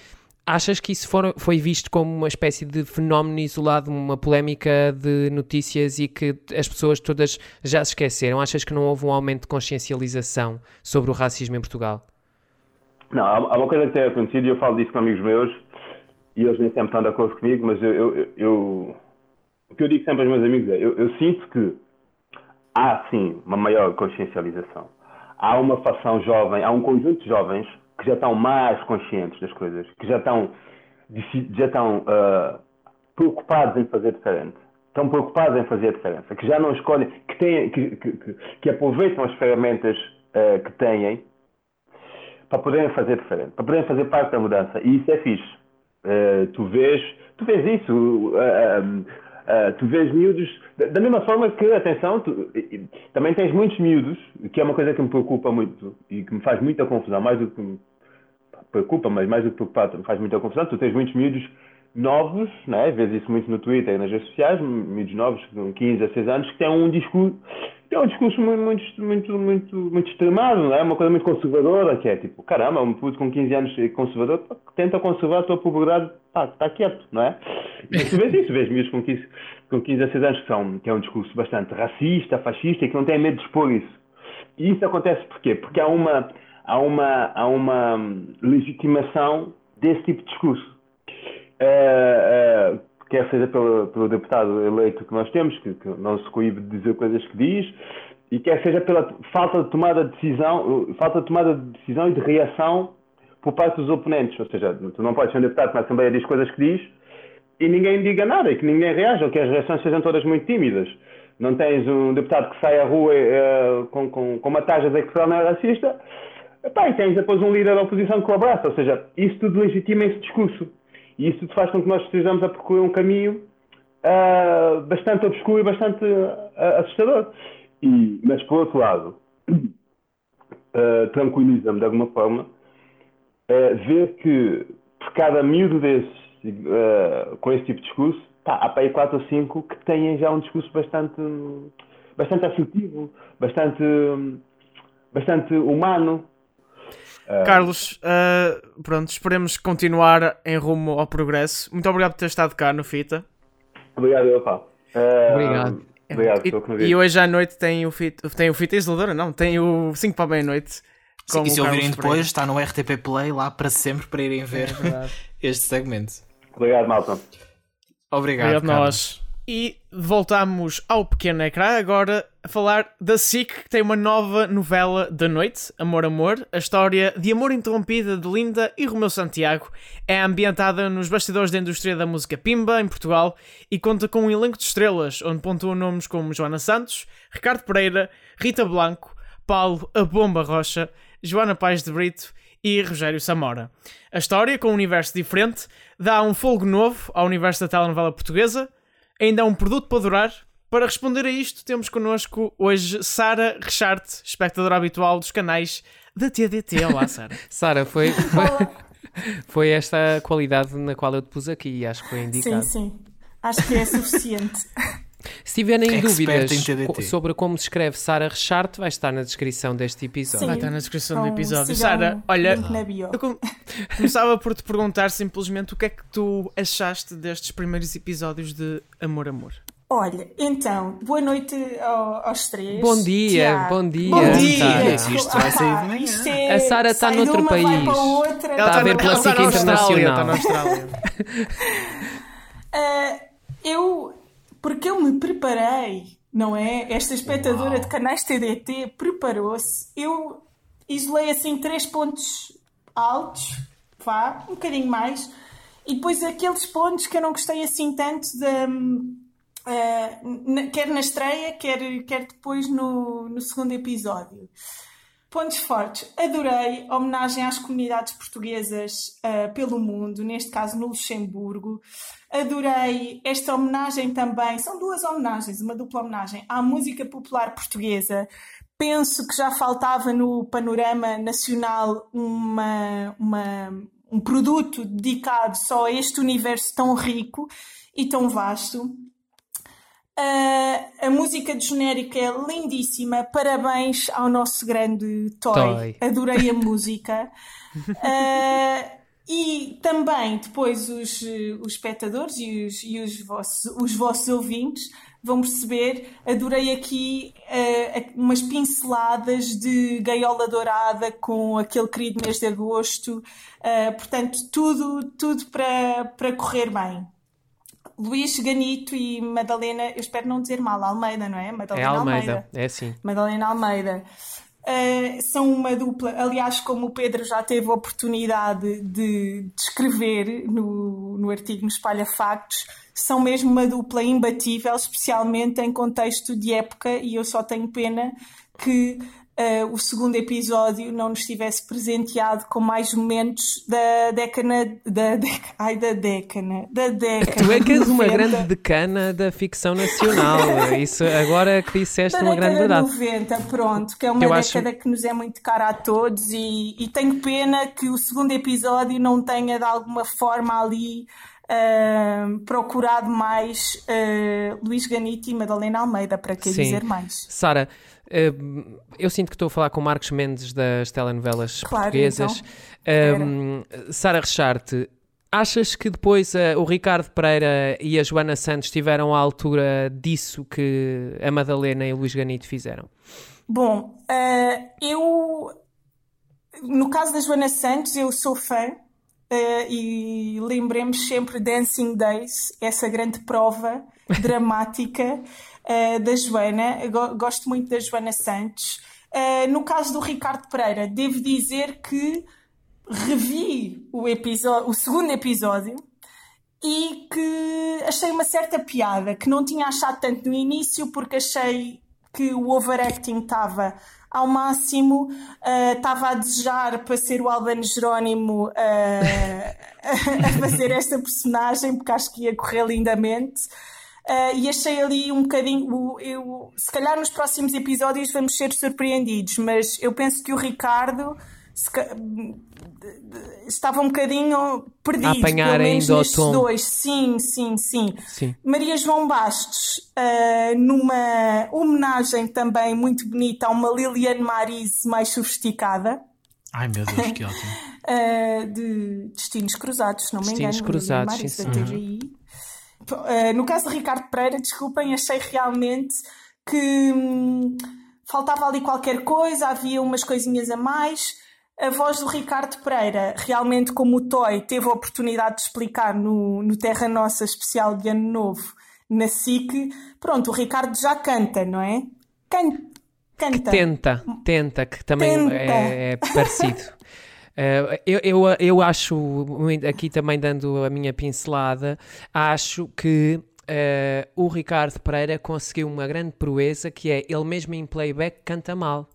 Achas que isso for, foi visto como uma espécie de fenómeno isolado, uma polémica de notícias e que as pessoas todas já se esqueceram? Achas que não houve um aumento de consciencialização sobre o racismo em Portugal? Não, há uma coisa que tem acontecido e eu falo disso com amigos meus e eles nem sempre estão de acordo comigo, mas eu, eu, eu, o que eu digo sempre aos meus amigos é: eu, eu sinto que há sim uma maior consciencialização. Há uma facção jovem, há um conjunto de jovens que já estão mais conscientes das coisas, que já estão, já estão uh, preocupados em fazer diferente. Estão preocupados em fazer diferença, que já não escolhem, que, têm, que, que, que aproveitam as ferramentas uh, que têm para poderem fazer diferente, para poderem fazer parte da mudança. E isso é fixe. Uh, tu vês, tu vês isso, uh, uh, tu vês miúdos, da mesma forma que, atenção, tu, também tens muitos miúdos, que é uma coisa que me preocupa muito e que me faz muita confusão, mais do que me preocupa, mas mais do que preocupar, me faz muita confusão, tu tens muitos miúdos novos, né? vês isso muito no Twitter e nas redes sociais, miúdos novos, com 15 a 6 anos, que têm um discurso, têm um discurso muito, muito, muito, muito, muito extremado, não é? Uma coisa muito conservadora, que é tipo, caramba, um puto com 15 anos conservador tenta conservar a tua pobreza, pá, está quieto, não é? [laughs] E tu vês isso, vês miúdos com 15, com 15 a 6 anos que, são, que é um discurso bastante racista, fascista e que não têm medo de expor isso. E isso acontece porquê? Porque há uma, há uma, há uma legitimação desse tipo de discurso. Uh, uh, quer seja pelo, pelo, deputado eleito que nós temos, que, que, não se coíbe de dizer coisas que diz, e quer seja pela falta de tomada de decisão, falta de tomada de decisão e de reação por parte dos oponentes. Ou seja, tu não podes ser um deputado que na Assembleia diz coisas que diz e ninguém diga nada, e que ninguém reaja, ou que as reações sejam todas muito tímidas. Não tens um deputado que sai à rua uh, com, com, com, uma taxa de que não é racista, e tens depois um líder da oposição que o abraça. Ou seja, isso tudo legitima esse discurso. E isso faz com que nós estejamos a percorrer um caminho uh, bastante obscuro e bastante uh, assustador. E, mas, por outro lado, [clears throat] tranquiliza-me de alguma forma ver que por cada miúdo desses com esse tipo de discurso, tá, há para aí 4 ou 5 que têm já um discurso bastante, bastante assertivo, bastante, bastante humano, Uh... Carlos, uh, pronto, esperemos continuar em rumo ao progresso. Muito obrigado por ter estado cá no Fita. Obrigado, opa. Uh, obrigado. Obrigado e, e, hoje à noite tem o Fita, tem o Fita Isoladora, não, tem o 5 para a meia-noite. E se ouvirem depois, está no RTP Play lá para sempre para irem ver é [laughs] este segmento. Obrigado, malta. Obrigado, Obrigado nós. E voltamos ao pequeno ecrã agora a falar da SIC, que tem uma nova novela da noite, Amor Amor. A história de amor interrompida de Linda e Romeu Santiago é ambientada nos bastidores da indústria da música Pimba, em Portugal, e conta com um elenco de estrelas, onde pontuam nomes como Joana Santos, Ricardo Pereira, Rita Blanco, Paulo A Bomba Rocha, Joana Paz de Brito e Rogério Samora. A história, com um universo diferente, dá um fogo novo ao universo da telenovela portuguesa ainda há um produto para durar? Para responder a isto, temos connosco hoje Sara Richard, espectadora habitual dos canais da TDT. Olá, Sara. [laughs] Sara, foi, foi, [laughs] foi, esta qualidade na qual eu te pus aqui e acho que foi indicado. Sim, sim. Acho que é suficiente. [laughs] Se tiverem dúvidas sobre como se escreve Sara Richard, vai estar na descrição deste episódio. Sim, vai estar na descrição do episódio. Sara, olha, eu [laughs] começava por te perguntar simplesmente o que é que tu achaste destes primeiros episódios de Amor Amor. Olha, então, boa noite aos três. Bom dia, Tiago. bom dia. Bom dia. Tá. Isto vai sair de manhã. É, a Sara está noutro país. Outra, está a ver pela SIC Internacional. Está na Austrália. uh, [laughs] eu porque eu me preparei, não é? Esta espectadora Uau. de canais TDT preparou-se. Eu isolei assim três pontos altos, vá, um bocadinho mais, e depois aqueles pontos que eu não gostei assim tanto de. Uh, quer na estreia, quer, quer depois no, no segundo episódio. Pontos fortes. Adorei a homenagem às comunidades portuguesas uh, pelo mundo, neste caso no Luxemburgo. Adorei esta homenagem também. São duas homenagens, uma dupla homenagem à música popular portuguesa. Penso que já faltava no panorama nacional uma, uma, um produto dedicado só a este universo tão rico e tão vasto. Uh, a música de genérica é lindíssima. Parabéns ao nosso grande Toy. Toy. Adorei a música. [laughs] Uh, e também depois os, os espectadores e, os, e os, vossos, os vossos ouvintes vão perceber. Adorei aqui uh, umas pinceladas de gaiola dourada com aquele querido mês de agosto. portanto, tudo, tudo para, para correr bem. Luís Ganito e Madalena, eu espero não dizer mal, Almeida, não é? Madalena é Almeida, Almeida. é sim. Madalena Almeida. Uh, são uma dupla, aliás, como o Pedro já teve a oportunidade de, escrever no, no artigo no Espalha Factos, são mesmo uma dupla imbatível, especialmente em contexto de época, e eu só tenho pena que uh, o segundo episódio não nos tivesse presenteado com mais momentos da década da, deca, ai, da década da década tu é que és uma grande decana da ficção nacional isso agora que disseste da uma grande verdade. 90, pronto que é uma Eu década acho... que nos é muito cara a todos e, e tenho pena que o segundo episódio não tenha de alguma forma ali uh, procurado mais uh, Luís Ganito e Madalena Almeida, para que dizer mais. Sara, uh, eu sinto que estou a falar com Marcos Mendes das telenovelas claro, portuguesas. Então. Sara Richarte, achas que depois o Ricardo Pereira e a Joana Santos estiveram à altura disso que a Madalena e o Luís Ganito fizeram? Bom, eu no caso da Joana Santos, eu sou fã Uh, e lembremos sempre Dancing Days, essa grande prova [laughs] dramática uh, da Joana. Gosto muito da Joana Santos. Uh, no caso do Ricardo Pereira, devo dizer que revi o, episódio, o segundo episódio e que achei uma certa piada, que não tinha achado tanto no início, porque achei que o overacting estava ao máximo estava uh, a desejar para ser o Albano Jerónimo uh, [laughs] a fazer esta personagem, porque acho que ia correr lindamente. Uh, e achei ali um bocadinho. Eu, se calhar nos próximos episódios vamos ser surpreendidos, mas eu penso que o Ricardo estava um bocadinho perdido. A apanhar ainda o tom. dois. Sim, sim, sim, sim. Maria João Bastos, uh, numa homenagem também muito bonita a uma Liliane Marise mais sofisticada. Ai meu Deus, que ótimo. uh, [laughs] de Destinos Cruzados, se não me engano. Destinos Cruzados, sim, sim. Uh, no caso de Ricardo Pereira, desculpem, achei realmente que hum, faltava ali qualquer coisa, havia umas coisinhas a mais a voz do Ricardo Pereira, realmente como o Toy teve a oportunidade de explicar no, no Terra Nossa especial de Ano Novo, na SIC, pronto, o Ricardo já canta, não é? Can, canta. Que tenta, tenta, que também tenta. É, é, parecido. Uh, eu, eu, eu acho, aqui também dando a minha pincelada, acho que uh, o Ricardo Pereira conseguiu uma grande proeza que é ele mesmo em playback canta mal.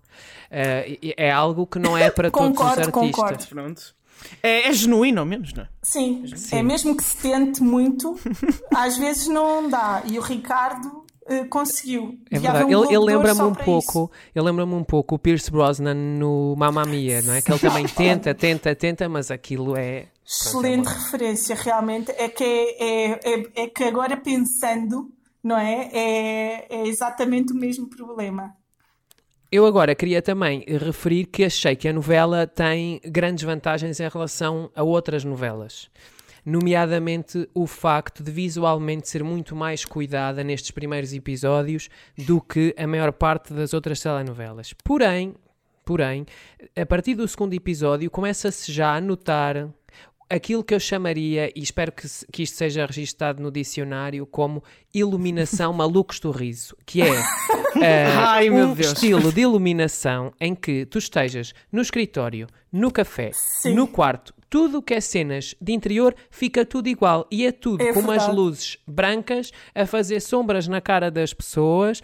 Uh, é algo que não é para [laughs] todos os artistas. Concordo. Pronto. É, é, genuíno, ao menos, não é? Sim, Sim, é mesmo que se tente muito, [laughs] às vezes não dá. E o Ricardo uh, conseguiu. É verdade. Um ele, ele lembra-me um pouco, ele lembra-me um pouco o Pierce Brosnan no Mamma Mia, não é? Que ele também tenta, tenta, tenta, mas aquilo é excelente pronto, é referência, realmente. É que é, é, é, é, que agora pensando, não é? É, é exatamente o mesmo problema. Eu agora queria também referir que achei que a novela tem grandes vantagens em relação a outras novelas. Nomeadamente o facto de visualmente ser muito mais cuidada nestes primeiros episódios do que a maior parte das outras telenovelas. Porém, porém, a partir do segundo episódio começa-se já a notar aquilo que eu chamaria, e espero que, que isto seja registado no dicionário, como iluminação [laughs] malucos do riso, que é uh, [laughs] Ai, um estilo de iluminação em que tu estejas no escritório, no café, Sim. no quarto, tudo o que é cenas de interior fica tudo igual e é tudo é com umas luzes brancas a fazer sombras na cara das pessoas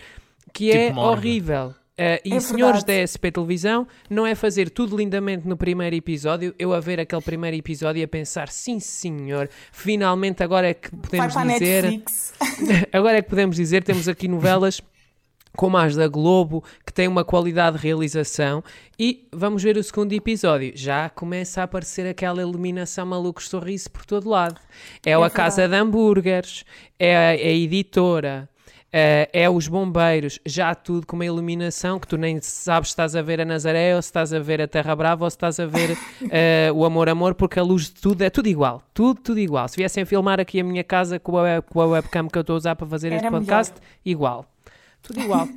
que tipo é horrível. Uh, e é senhores da SP Televisão, não é fazer tudo lindamente no primeiro episódio, eu a ver aquele primeiro episódio e a pensar, sim senhor, finalmente agora é que podemos dizer. [laughs] agora é que podemos dizer, temos aqui novelas como as da Globo, que tem uma qualidade de realização. E vamos ver o segundo episódio. Já começa a aparecer aquela iluminação malucos sorriso por todo lado. É, é a Casa de Hambúrgueres, é a, é a editora, Uh, é os bombeiros, já tudo com uma iluminação que tu nem sabes se estás a ver a Nazaré ou se estás a ver a Terra Brava ou se estás a ver uh, [laughs] o Amor Amor, porque a luz de tudo é tudo igual, tudo, tudo igual. Se viessem filmar aqui a minha casa com a, com a webcam que eu estou a usar para fazer Era este podcast, melhor. igual, tudo igual.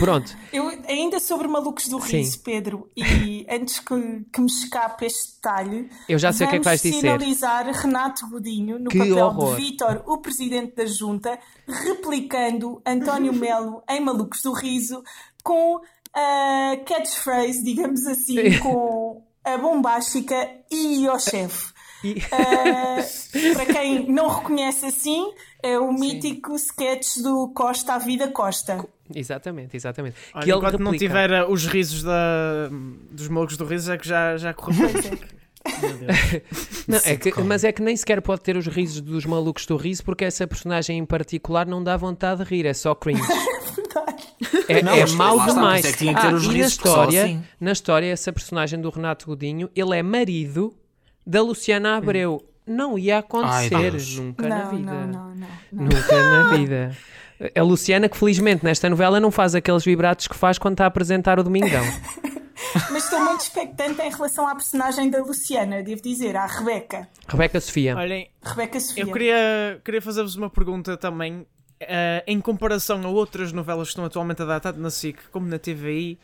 Pronto. Eu, ainda sobre Malucos do Riso, Sim. Pedro, e [laughs] antes que, que, me escape este detalhe, eu já sei o que é que vais dizer. sinalizar Renato Godinho no que papel horror. de Vítor, o presidente da Junta, replicando António [laughs] Melo em Malucos do Riso com a catchphrase, digamos assim, com a bombástica e o chefe. E... Uh, [laughs] para quem não reconhece assim, é o mítico Sim. sketch do Costa à Vida Costa. Exatamente, exatamente. Olha, que enquanto replica... não tiver uh, os risos da, dos molhos do riso, é que já, já correu [laughs] não, é que, mas é que nem sequer pode ter os risos dos malucos do riso, porque essa personagem em particular não dá vontade de rir, é só cringe. [laughs] É, não, é mau demais. É que ah, e na história, assim. na história, essa personagem do Renato Godinho, ele é marido da Luciana Abreu. Hum não ia acontecer Ai, nunca não, na vida. Não, não, não, nunca na [laughs] vida. A Luciana, que felizmente nesta novela não faz aqueles vibratos que faz quando está a apresentar o Domingão. [laughs] Mas estou muito expectante em relação à personagem da Luciana, devo dizer, à Rebeca. Rebeca Sofia. Olhem, Rebeca Sofia. Eu queria, queria fazer-vos uma pergunta também. Uh, em comparação a outras novelas que estão atualmente a dar, tanto na SIC como na TVI,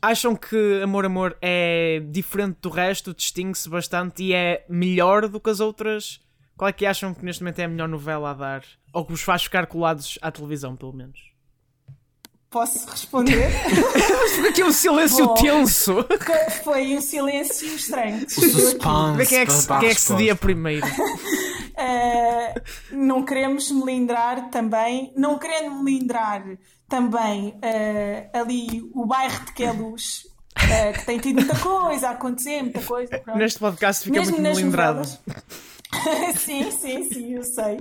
acham que Amor Amor é diferente do resto, distingue-se bastante e é melhor do que as outras? Qual é que acham que neste momento é a melhor novela a dar? Ou que vos faz ficar colados à televisão, pelo menos? Posso responder? [laughs] Aqui um silêncio Bom, tenso. Foi um silêncio estranho. O suspense. Quem é que, se, quem é que cedia primeiro? Uh, [laughs] não queremos melindrar também, não querendo melindrar também uh, ali o bairro de Queluz, uh, que tem tido muita coisa a acontecer, muita coisa. Pronto. Neste podcast fica Mesmo muito melindrado. [laughs] sim, sim, sim, eu sei.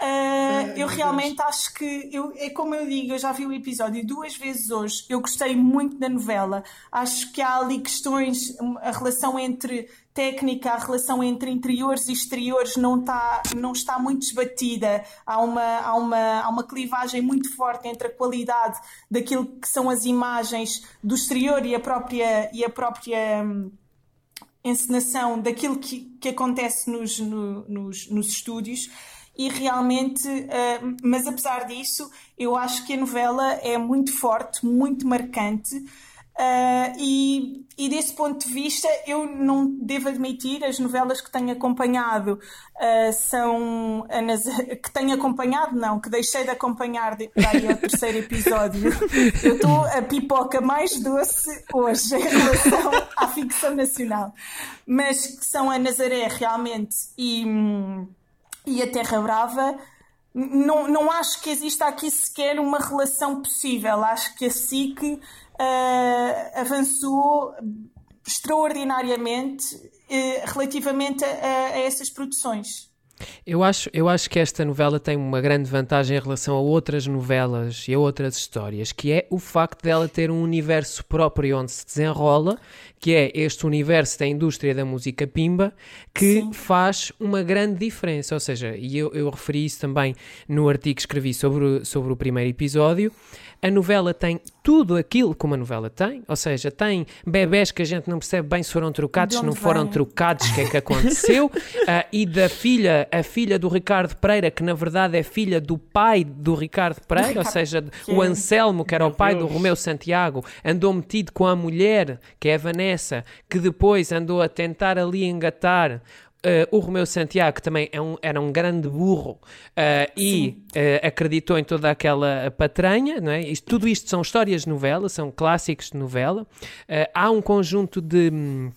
Uh, eu realmente acho que, eu, é como eu digo, eu já vi o episódio duas vezes hoje, eu gostei muito da novela. Acho que há ali questões, a relação entre técnica, a relação entre interiores e exteriores não está, não está muito desbatida. Há uma, há, uma, há uma clivagem muito forte entre a qualidade daquilo que são as imagens do exterior e a própria. E a própria hum, encenação daquilo que, que acontece nos, no, nos, nos estúdios e realmente, uh, mas apesar disso, eu acho que a novela é muito forte, muito marcante. Uh, e, e, desse ponto de vista, eu não devo admitir, as novelas que tenho acompanhado uh, são. que tenho acompanhado, não, que deixei de acompanhar daí ao terceiro episódio. Eu estou a pipoca mais doce hoje em relação à ficção nacional. Mas que são a Nazaré realmente e. E a Terra Brava, não, não acho que exista aqui sequer uma relação possível. Acho que a SIC uh, avançou extraordinariamente uh, relativamente a, a essas produções. Eu acho, eu acho que esta novela tem uma grande vantagem em relação a outras novelas e a outras histórias, que é o facto dela ter um universo próprio onde se desenrola, que é este universo da indústria da música pimba, que Sim. faz uma grande diferença. Ou seja, e eu, eu referi isso também no artigo que escrevi sobre, sobre o primeiro episódio. A novela tem tudo aquilo que uma novela tem, ou seja, tem bebés que a gente não percebe bem se foram trocados, se não foram trocados, o que é que aconteceu, uh, [laughs] e da filha, a filha do Ricardo Pereira, que na verdade é filha do pai do Ricardo Pereira, ou seja, o Anselmo, que era o pai do Romeu Santiago, andou metido com a mulher, que é a Vanessa, que depois andou a tentar ali engatar Uh, o Romeu Santiago, também é um, era um grande burro uh, e uh, acreditou em toda aquela patranha, não é? Isto, tudo isto são histórias de novela, são clássicos de novela. há um conjunto de. Hum,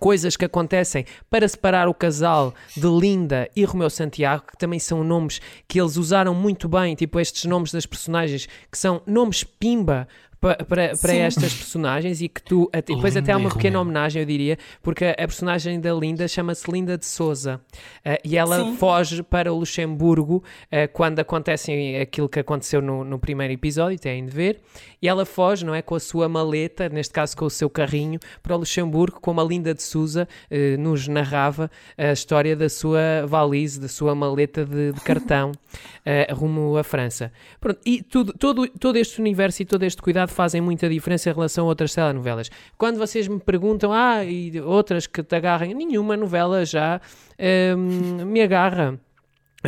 coisas que acontecem para separar o casal de Linda e Romeu Santiago, que também são nomes que eles usaram muito bem, tipo estes nomes das personagens, que são nomes pimba para, para, estas personagens e que tu. Depois até há uma pequena homenagem, eu diria, porque a, personagem da Linda chama-se Linda de Souza uh, e ela Sim. foge para o Luxemburgo uh, quando acontece aquilo que aconteceu no, no primeiro episódio, têm de ver, e ela foge, não é? Com a sua maleta, neste caso com o seu carrinho, para o Luxemburgo, como a Linda de Souza uh, nos narrava a história da sua valise, da sua maleta de, de [laughs] cartão rumo à França. Pronto, e tudo, todo, todo este universo e todo este cuidado fazem muita diferença em relação a outras telenovelas. Quando vocês me perguntam, ah, e outras que te agarrem, nenhuma novela já hum, me agarra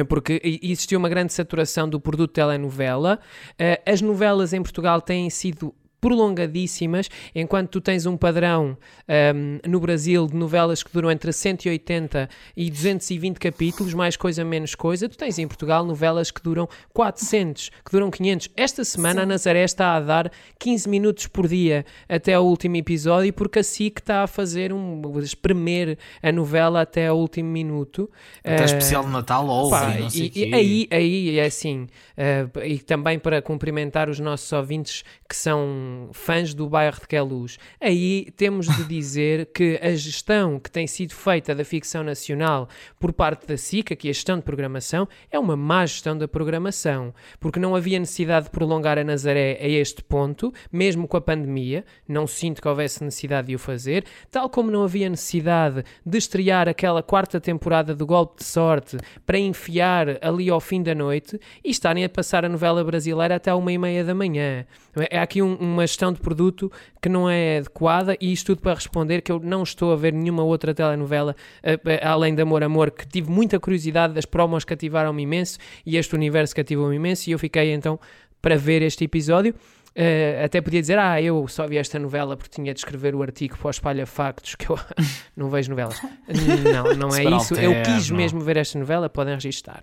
porque existiu uma grande saturação do produto telenovela. Eh, as novelas em Portugal têm sido prolongadíssimas, enquanto tu tens um padrão um, no Brasil de novelas que duram entre 180 e 220 capítulos, mais coisa, menos coisa, tu tens em Portugal novelas que duram 400, que duram 500. Esta semana Sim. a Nazaré está a dar 15 minutos por dia até o último episódio, porque a SIC está a fazer um espremer a novela até o último minuto. Até uh, especial de Natal ou pá, e, e, aí, aí é assim, uh, e também para cumprimentar os nossos ouvintes que são fãs do bairro de Queluz, aí temos de dizer que a gestão que tem sido feita da ficção nacional por parte da SICA, que é a gestão de programação, é uma má gestão da programação, porque não havia necessidade de prolongar a Nazaré a este ponto, mesmo com a pandemia, não sinto que houvesse necessidade de o fazer, tal como não havia necessidade de estrear aquela quarta temporada do Golpe de Sorte para enfiar ali ao fim da noite e estarem a passar a novela brasileira até uma e meia da manhã. É aqui um, uma gestão de produto que não é adequada e isto tudo para responder que eu não estou a ver nenhuma outra telenovela uh, além de Amor Amor, que tive muita curiosidade, as promos cativaram-me imenso e este universo cativou-me imenso e eu fiquei então para ver este episódio. Uh, até podia dizer, ah, eu só vi esta novela porque tinha de escrever o artigo para o Espalha Factos, que eu [laughs] não vejo novelas. [laughs] não, não é isso. Eu quis mesmo ver esta novela, podem registar.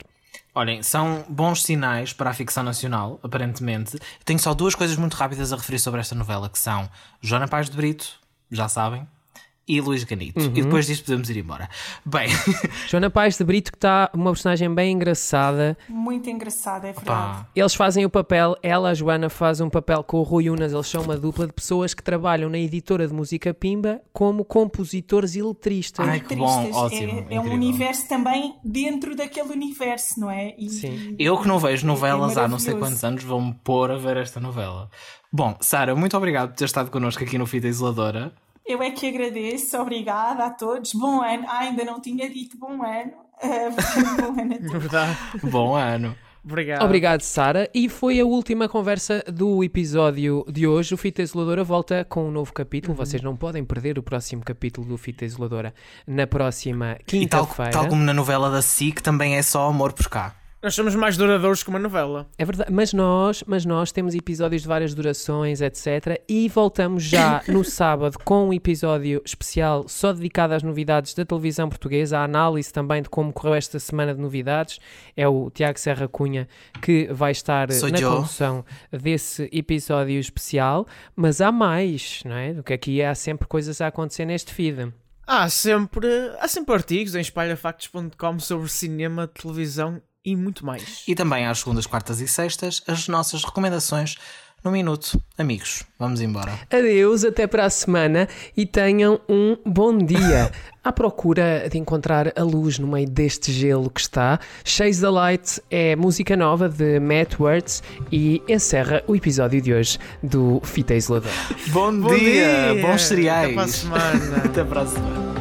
Olhem, são bons sinais para a ficção nacional, aparentemente. Tenho só duas coisas muito rápidas a referir sobre esta novela, que são Joana Paz de Brito, já sabem, e Luís Ganito. Uhum. E depois disto podemos ir embora. Bem. [laughs] Joana Paz de Brito, que está uma personagem bem engraçada. Muito engraçada, é verdade. Opa. Eles fazem o papel, ela, a Joana, faz um papel com o Rui Unas. Eles são uma dupla de pessoas que trabalham na editora de música Pimba como compositores e letristas. Ai, que bom, ótimo. É, é um universo também dentro daquele universo, não é? E, Sim. Eu que não vejo novelas é há não sei quantos anos, vou-me pôr a ver esta novela. Bom, Sara, muito obrigado por ter estado connosco aqui no Fita Isoladora. Eu é que agradeço, obrigada a todos. Bom ano. Ah, ainda não tinha dito bom ano. Uh, [laughs] bom ano a [laughs] todos. Verdade. bom ano. Obrigado. Obrigado, Sara. E foi a última conversa do episódio de hoje. O Fita Isoladora volta com um novo capítulo. Uhum. Vocês não podem perder o próximo capítulo do Fita Isoladora na próxima quinta-feira. Tal, tal como na novela da SIC, também é só amor por cá. Nós somos mais duradouros que uma novela. É verdade, mas nós, mas nós temos episódios de várias durações, etc. E voltamos já [coughs] no sábado com um episódio especial só dedicado às novidades da televisão portuguesa, a análise também de como correu esta semana de novidades. É o Tiago Serra Cunha que vai estar Sou na eu. condução desse episódio especial. Mas há mais, não é? Do que aqui há sempre coisas a acontecer neste feed. Há sempre, há sempre artigos em espalhafactos.com sobre cinema, televisão e muito mais. E também às segundas, quartas e sextas, as nossas recomendações no minuto. Amigos, vamos embora. Adeus, até para a semana e tenham um bom dia. [laughs] à procura de encontrar a luz no meio deste gelo que está. Chase the Light é música nova de Matt Words e encerra o episódio de hoje do Fita Isolador. Bom, bom dia, dia, bons cereais. Até para a semana. [laughs] até para a semana.